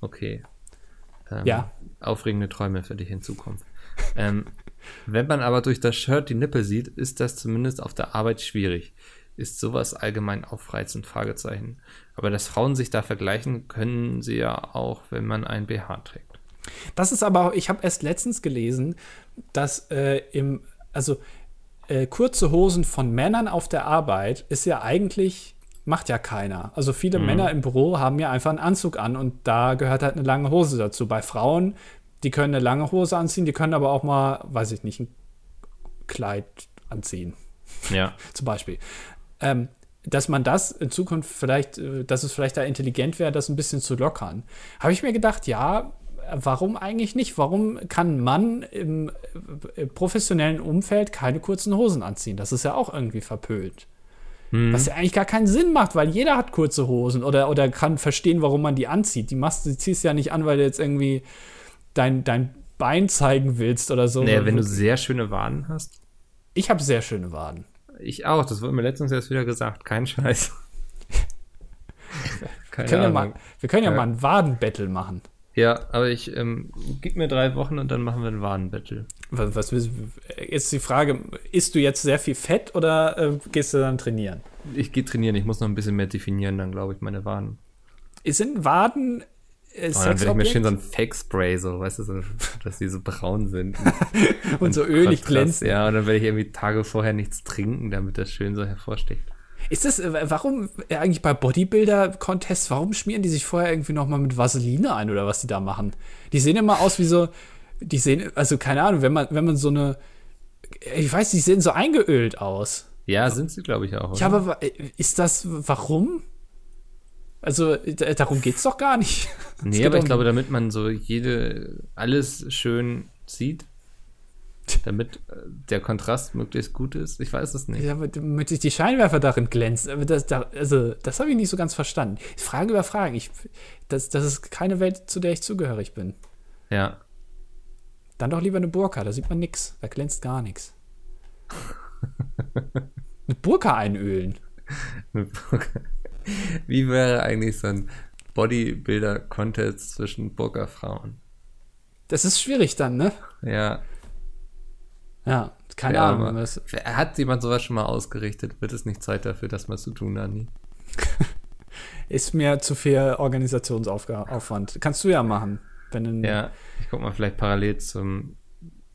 Okay. Ähm, Ja. Aufregende Träume für dich in Zukunft. ähm, wenn man aber durch das Shirt die Nippel sieht, ist das zumindest auf der Arbeit schwierig. Ist sowas allgemein aufreizend? Fragezeichen. Aber dass Frauen sich da vergleichen, können sie ja auch, wenn man ein BH trägt. Das ist aber, ich habe erst letztens gelesen, dass äh, im, also äh, kurze Hosen von Männern auf der Arbeit ist ja eigentlich, macht ja keiner. Also viele Männer im Büro haben ja einfach einen Anzug an und da gehört halt eine lange Hose dazu. Bei Frauen, die können eine lange Hose anziehen, die können aber auch mal, weiß ich nicht, ein Kleid anziehen Ja. zum Beispiel. Ähm, dass man das in Zukunft vielleicht, äh, dass es vielleicht da intelligent wäre, das ein bisschen zu lockern. Habe ich mir gedacht, ja, warum eigentlich nicht? Warum kann Mann im äh, professionellen Umfeld keine kurzen Hosen anziehen? Das ist ja auch irgendwie verpönt. Was ja eigentlich gar keinen Sinn macht, weil jeder hat kurze Hosen oder, oder kann verstehen, warum man die anzieht. Die machst du ziehst ja nicht an, weil du jetzt irgendwie dein, dein Bein zeigen willst oder so. Naja, wenn du sehr schöne Waden hast. ich habe sehr schöne Waden. Ich auch, das wurde mir letztens erst wieder gesagt. Kein Scheiß. Keine Wir können ja mal, wir können ja, Ja. mal ein Wadenbattle machen. Ja, aber ich, ähm, gib mir drei Wochen und dann machen wir ein Wadenbattle. Was, ist die Frage, isst du jetzt sehr viel Fett oder äh, gehst du dann trainieren? Ich gehe trainieren, ich muss noch ein bisschen mehr definieren, dann glaube ich, meine Waden. Sind Waden äh, Und Oh, dann will ich mir schön so ein Fake-Spray, so, weißt du, so, dass die so braun sind. und so ölig glänzen? Ja, und dann werde ich irgendwie Tage vorher nichts trinken, damit das schön so hervorsticht. Ist das, äh, warum äh, eigentlich bei Bodybuilder-Contests, warum schmieren die sich vorher irgendwie noch mal mit Vaseline ein oder was die da machen? Die sehen immer aus wie so, die sehen, also keine Ahnung, wenn man, wenn man so eine, ich weiß, die sehen so eingeölt aus. Ja, sind sie, glaube ich, auch. Ja, oder? aber wa- ist das, warum? Also, d- darum geht's doch gar nicht. Es nee, geht aber ich um- glaube, damit man so jede, alles schön sieht, damit äh, der Kontrast möglichst gut ist. Ich weiß es nicht. Ja, aber damit sich die Scheinwerfer darin glänzen. Aber das, da, also, das habe ich nicht so ganz verstanden. Frage über Fragen. Ich, das, das ist keine Welt, zu der ich zugehörig bin. Ja. Dann doch lieber eine Burka, da sieht man nichts. Da glänzt gar nichts. Eine Burka einölen. Wie wäre eigentlich so ein Bodybuilder-Contest zwischen Burka-Frauen? Das ist schwierig dann, ne? Ja. Ja, keine ja, Ahnung. Das, hat jemand sowas schon mal ausgerichtet? Wird es nicht Zeit dafür, das mal zu tun, Dani? ist mir zu viel Organisationsaufwand. Kannst du ja machen. Wenn Ja, ich guck mal vielleicht parallel zum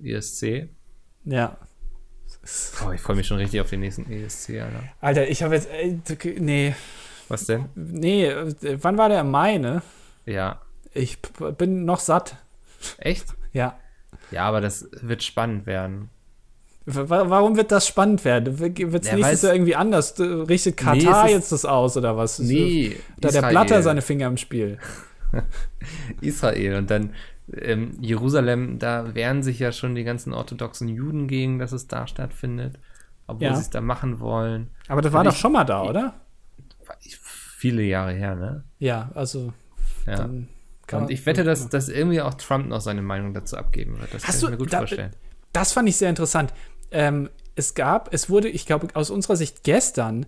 ESC. ja. Oh, ich freue mich schon richtig auf den nächsten ESC, Alter. Alter, ich habe jetzt. Nee. Was denn? Nee, äh, wann war der im Mai, ne? Ja. Ich bin noch satt. Echt? Ja. Ja, aber das wird spannend werden. Wa- Warum wird das spannend werden? Wird es Ja, nächstes Jahr irgendwie anders? Richtet Nee, Katar ist- jetzt das aus oder was? Nee, Da hat der Israel. Blatter seine Finger im Spiel. Israel und dann ähm, Jerusalem, da wehren sich ja schon die ganzen orthodoxen Juden gegen, dass es da stattfindet, obwohl Ja. sie es da machen wollen. Aber das war Und doch ich- schon mal da, oder? Viele Jahre her, ne? Ja, also. Ja. Und ich wette, dass, dass irgendwie auch Trump noch seine Meinung dazu abgeben wird. Das Hast kann du ich mir gut da- vorstellen. Das fand ich sehr interessant. Ähm, es gab, es wurde, ich glaube, aus unserer Sicht gestern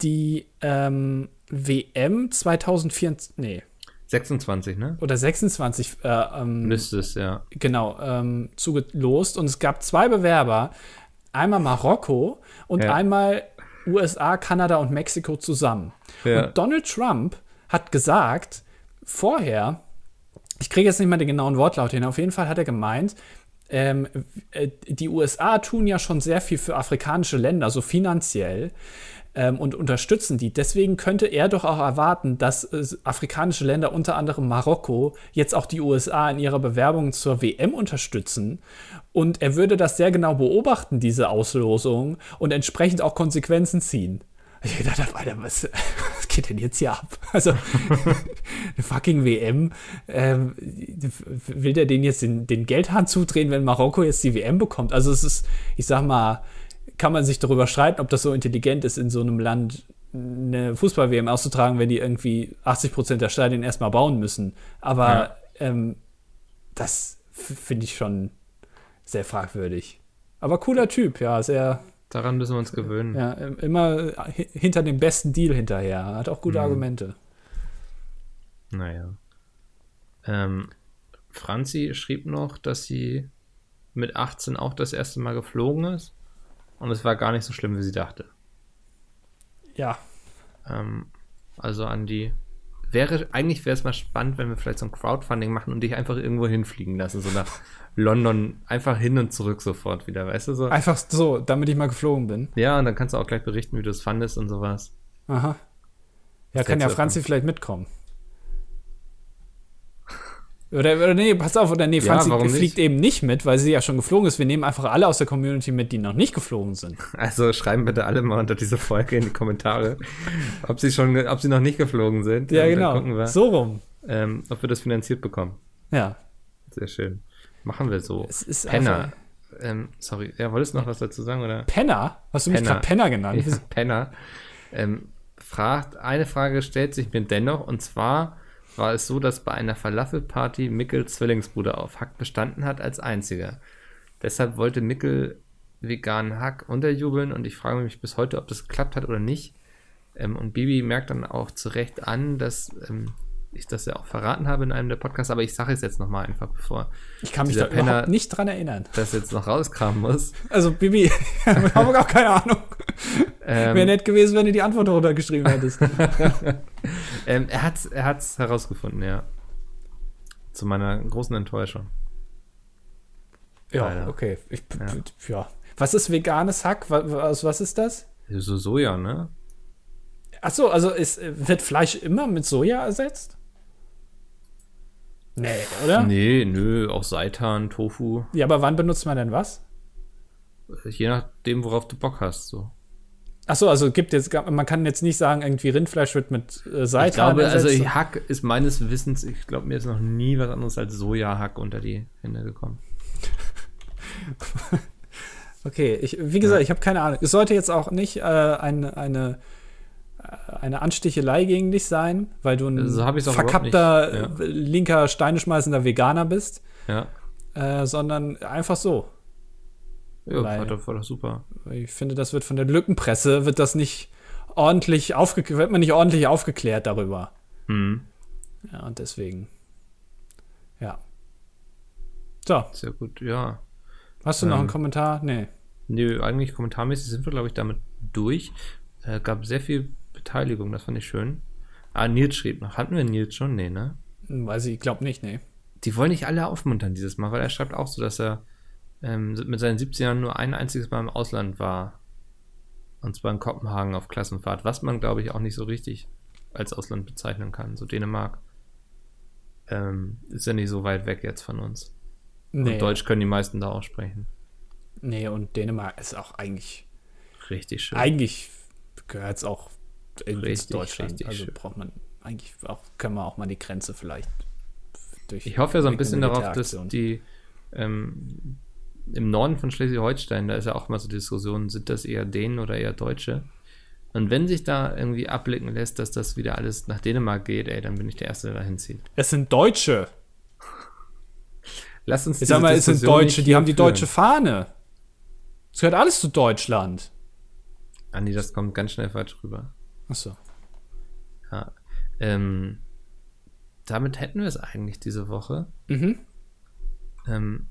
die ähm, WM 2024, nee, 26, ne? oder 26, äh, ähm, Müsste es, ja. genau, ähm, zugelost. Und es gab zwei Bewerber, einmal Marokko und Ja. einmal USA, Kanada und Mexiko zusammen. Ja. Und Donald Trump hat gesagt, vorher, ich kriege jetzt nicht mal den genauen Wortlaut hin, auf jeden Fall hat er gemeint, ähm, äh, die USA tun ja schon sehr viel für afrikanische Länder, so finanziell. Ähm, und unterstützen die. Deswegen könnte er doch auch erwarten, dass äh, afrikanische Länder, unter anderem Marokko, jetzt auch die USA in ihrer Bewerbung zur WM unterstützen. Und er würde das sehr genau beobachten, diese Auslosung, und entsprechend auch Konsequenzen ziehen. Ich gedacht habe, Alter, was, was geht denn jetzt hier ab? Also, eine fucking WM. Ähm, will der den jetzt den, den Geldhahn zudrehen, wenn Marokko jetzt die WM bekommt? Also, es ist, ich sag mal, kann man sich darüber streiten, ob das so intelligent ist, in so einem Land eine Fußball-WM auszutragen, wenn die irgendwie 80 Prozent der Stadien erstmal bauen müssen. Aber ja. ähm, das finde ich schon sehr fragwürdig. Aber cooler Typ, ja, sehr. Daran müssen wir uns gewöhnen. Ja, immer hinter dem besten Deal hinterher. Hat auch gute mhm. Argumente. Naja. Ähm, Franzi schrieb noch, dass sie mit 18 auch das erste Mal geflogen ist. Und es war gar nicht so schlimm, wie sie dachte. Ja. Ähm, also an die. Wäre, eigentlich wäre es mal spannend, wenn wir vielleicht so ein Crowdfunding machen und dich einfach irgendwo hinfliegen lassen, so nach London, einfach hin und zurück sofort wieder, weißt du so? Einfach so, damit ich mal geflogen bin. Ja, und dann kannst du auch gleich berichten, wie du es fandest und sowas. Aha. Ja, das kann ja Franzi vielleicht mitkommen. Oder, oder nee, pass auf, oder nee, Franzi ja, fliegt nicht? eben nicht mit, weil sie ja schon geflogen ist. Wir nehmen einfach alle aus der Community mit, die noch nicht geflogen sind. Also schreiben bitte alle mal unter diese Folge in die Kommentare, ob sie schon, ob sie noch nicht geflogen sind. Ja, genau. Wir, so rum. Ähm, ob wir das finanziert bekommen. Ja. Sehr schön. Machen wir so. Es ist Penner. Ähm, sorry, ja, wolltest du noch was dazu sagen, oder? Penner? Hast du mich gerade Penner genannt? Ja, Penner. Ähm, fragt, eine Frage stellt sich mir dennoch, und zwar, war es so, dass bei einer Falafelparty Mickel Zwillingsbruder auf Hack bestanden hat als einziger. Deshalb wollte Mickel veganen Hack unterjubeln und ich frage mich bis heute, ob das geklappt hat oder nicht. Ähm, und Bibi merkt dann auch zu Recht an, dass ähm, ich das ja auch verraten habe in einem der Podcasts, aber ich sage es jetzt nochmal einfach, bevor ich kann mich da Penner überhaupt nicht dran erinnern. Das jetzt noch rauskramen muss. Also Bibi, ich habe auch keine Ahnung. Ähm, Wäre nett gewesen, wenn du die Antwort runtergeschrieben hättest. ähm, er hat es er hat's herausgefunden, ja. Zu meiner großen Enttäuschung. Ja, Leider. okay. Ich, ja. ja. Was ist veganes Hack? Was, was ist das? So Soja, ne? Achso, also ist, wird Fleisch immer mit Soja ersetzt? Nee, oder? Nee, nö, auch Seitan, Tofu. Ja, aber wann benutzt man denn was? Je nachdem, worauf du Bock hast, so. Achso, also gibt jetzt, man kann jetzt nicht sagen, irgendwie Rindfleisch wird mit äh, Seitan Ich glaube, ersetzt. also Hack ist meines Wissens, ich glaube, mir ist noch nie was anderes als Sojahack unter die Hände gekommen. okay, ich, wie gesagt, ja. ich habe keine Ahnung. Es sollte jetzt auch nicht äh, eine, eine eine Anstichelei gegen dich sein, weil du ein so verkappter, ja. linker, steineschmeißender Veganer bist. Ja. Äh, sondern einfach so. Ja, war doch, war doch super. Ich finde, das wird von der Lückenpresse, wird das nicht ordentlich aufgeklärt, wird man nicht ordentlich aufgeklärt darüber. Mhm. Ja, und deswegen. Ja. So. Sehr gut, ja. Hast du ähm, noch einen Kommentar? Nee. Nee, eigentlich kommentarmäßig sind wir, glaube ich, damit durch. Äh, gab sehr viel Beteiligung, das fand ich schön. Ah, Nils schrieb noch. Hatten wir Nils schon? Nee, ne? Weiß ich, glaube nicht, nee. Die wollen nicht alle aufmuntern dieses Mal, weil er schreibt auch so, dass er ähm, mit seinen 17 Jahren nur ein einziges Mal im Ausland war. Und zwar in Kopenhagen auf Klassenfahrt, was man, glaube ich, auch nicht so richtig als Ausland bezeichnen kann. So Dänemark ähm, ist ja nicht so weit weg jetzt von uns. Nee. Und Deutsch können die meisten da auch sprechen. Nee, und Dänemark ist auch eigentlich. Richtig schön. Eigentlich gehört es auch in Deutschland. Richtig also braucht man eigentlich auch, können wir auch mal die Grenze vielleicht durch. Ich hoffe ja so ein bisschen darauf, dass die ähm, im Norden von Schleswig-Holstein, da ist ja auch mal so Diskussionen, sind das eher Dänen oder eher Deutsche? Und wenn sich da irgendwie abblicken lässt, dass das wieder alles nach Dänemark geht, ey, dann bin ich der Erste, der da hinzieht. Es sind Deutsche. Lass uns Ich sag mal, es sind Deutsche, die haben die deutsche Fahne. Es gehört alles zu Deutschland. Andi, das kommt ganz schnell falsch rüber. Ach so. Ja. Ähm, damit hätten wir es eigentlich diese Woche. Mhm. Ähm,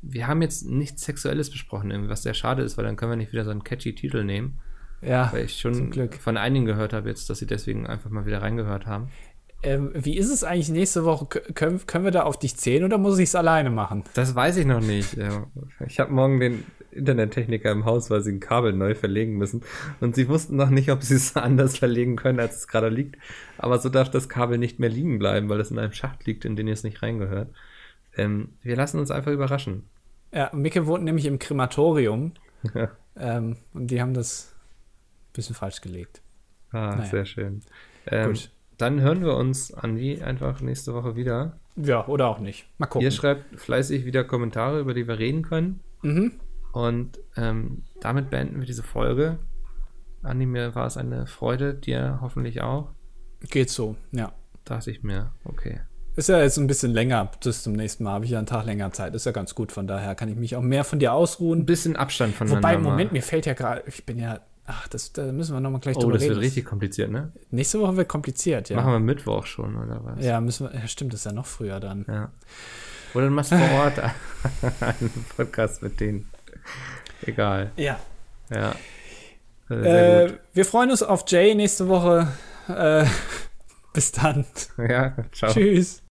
wir haben jetzt nichts Sexuelles besprochen, was sehr schade ist, weil dann können wir nicht wieder so einen catchy Titel nehmen. Ja. Weil ich schon von einigen gehört habe jetzt, dass sie deswegen einfach mal wieder reingehört haben. Ähm, wie ist es eigentlich nächste Woche? Können, können wir da auf dich zählen oder muss ich es alleine machen? Das weiß ich noch nicht. Ich habe morgen den Internettechniker im Haus, weil sie ein Kabel neu verlegen müssen. Und sie wussten noch nicht, ob sie es anders verlegen können, als es gerade liegt. Aber so darf das Kabel nicht mehr liegen bleiben, weil es in einem Schacht liegt, in den es nicht reingehört. Ähm, wir lassen uns einfach überraschen. Ja, Micke wohnt nämlich im Krematorium. ähm, und die haben das ein bisschen falsch gelegt. Ah, naja. sehr schön. Ähm, Gut. Dann hören wir uns, Andi, einfach nächste Woche wieder. Ja, oder auch nicht. Mal gucken. Ihr schreibt fleißig wieder Kommentare, über die wir reden können. Mhm. Und ähm, damit beenden wir diese Folge. Andi, mir war es eine Freude, dir hoffentlich auch. Geht so, ja. Dachte ich mir, okay. Ist ja jetzt ein bisschen länger. Bis zum nächsten Mal habe ich ja einen Tag länger Zeit. Ist ja ganz gut. Von daher kann ich mich auch mehr von dir ausruhen. Ein bisschen Abstand voneinander. Wobei, Moment, mir fällt ja gerade, ich bin ja Ach, das, da müssen wir nochmal gleich oh, drüber reden. Oh, das wird richtig kompliziert, ne? Nächste Woche wird kompliziert, ja. Machen wir Mittwoch schon, oder was? Ja, müssen wir, ja, stimmt, das ist ja noch früher dann. Ja. Oder du machst vor Ort einen Podcast mit denen. Egal. Ja. Ja. Äh, wir freuen uns auf Jay nächste Woche. Äh, bis dann. Ja, ciao. Tschüss.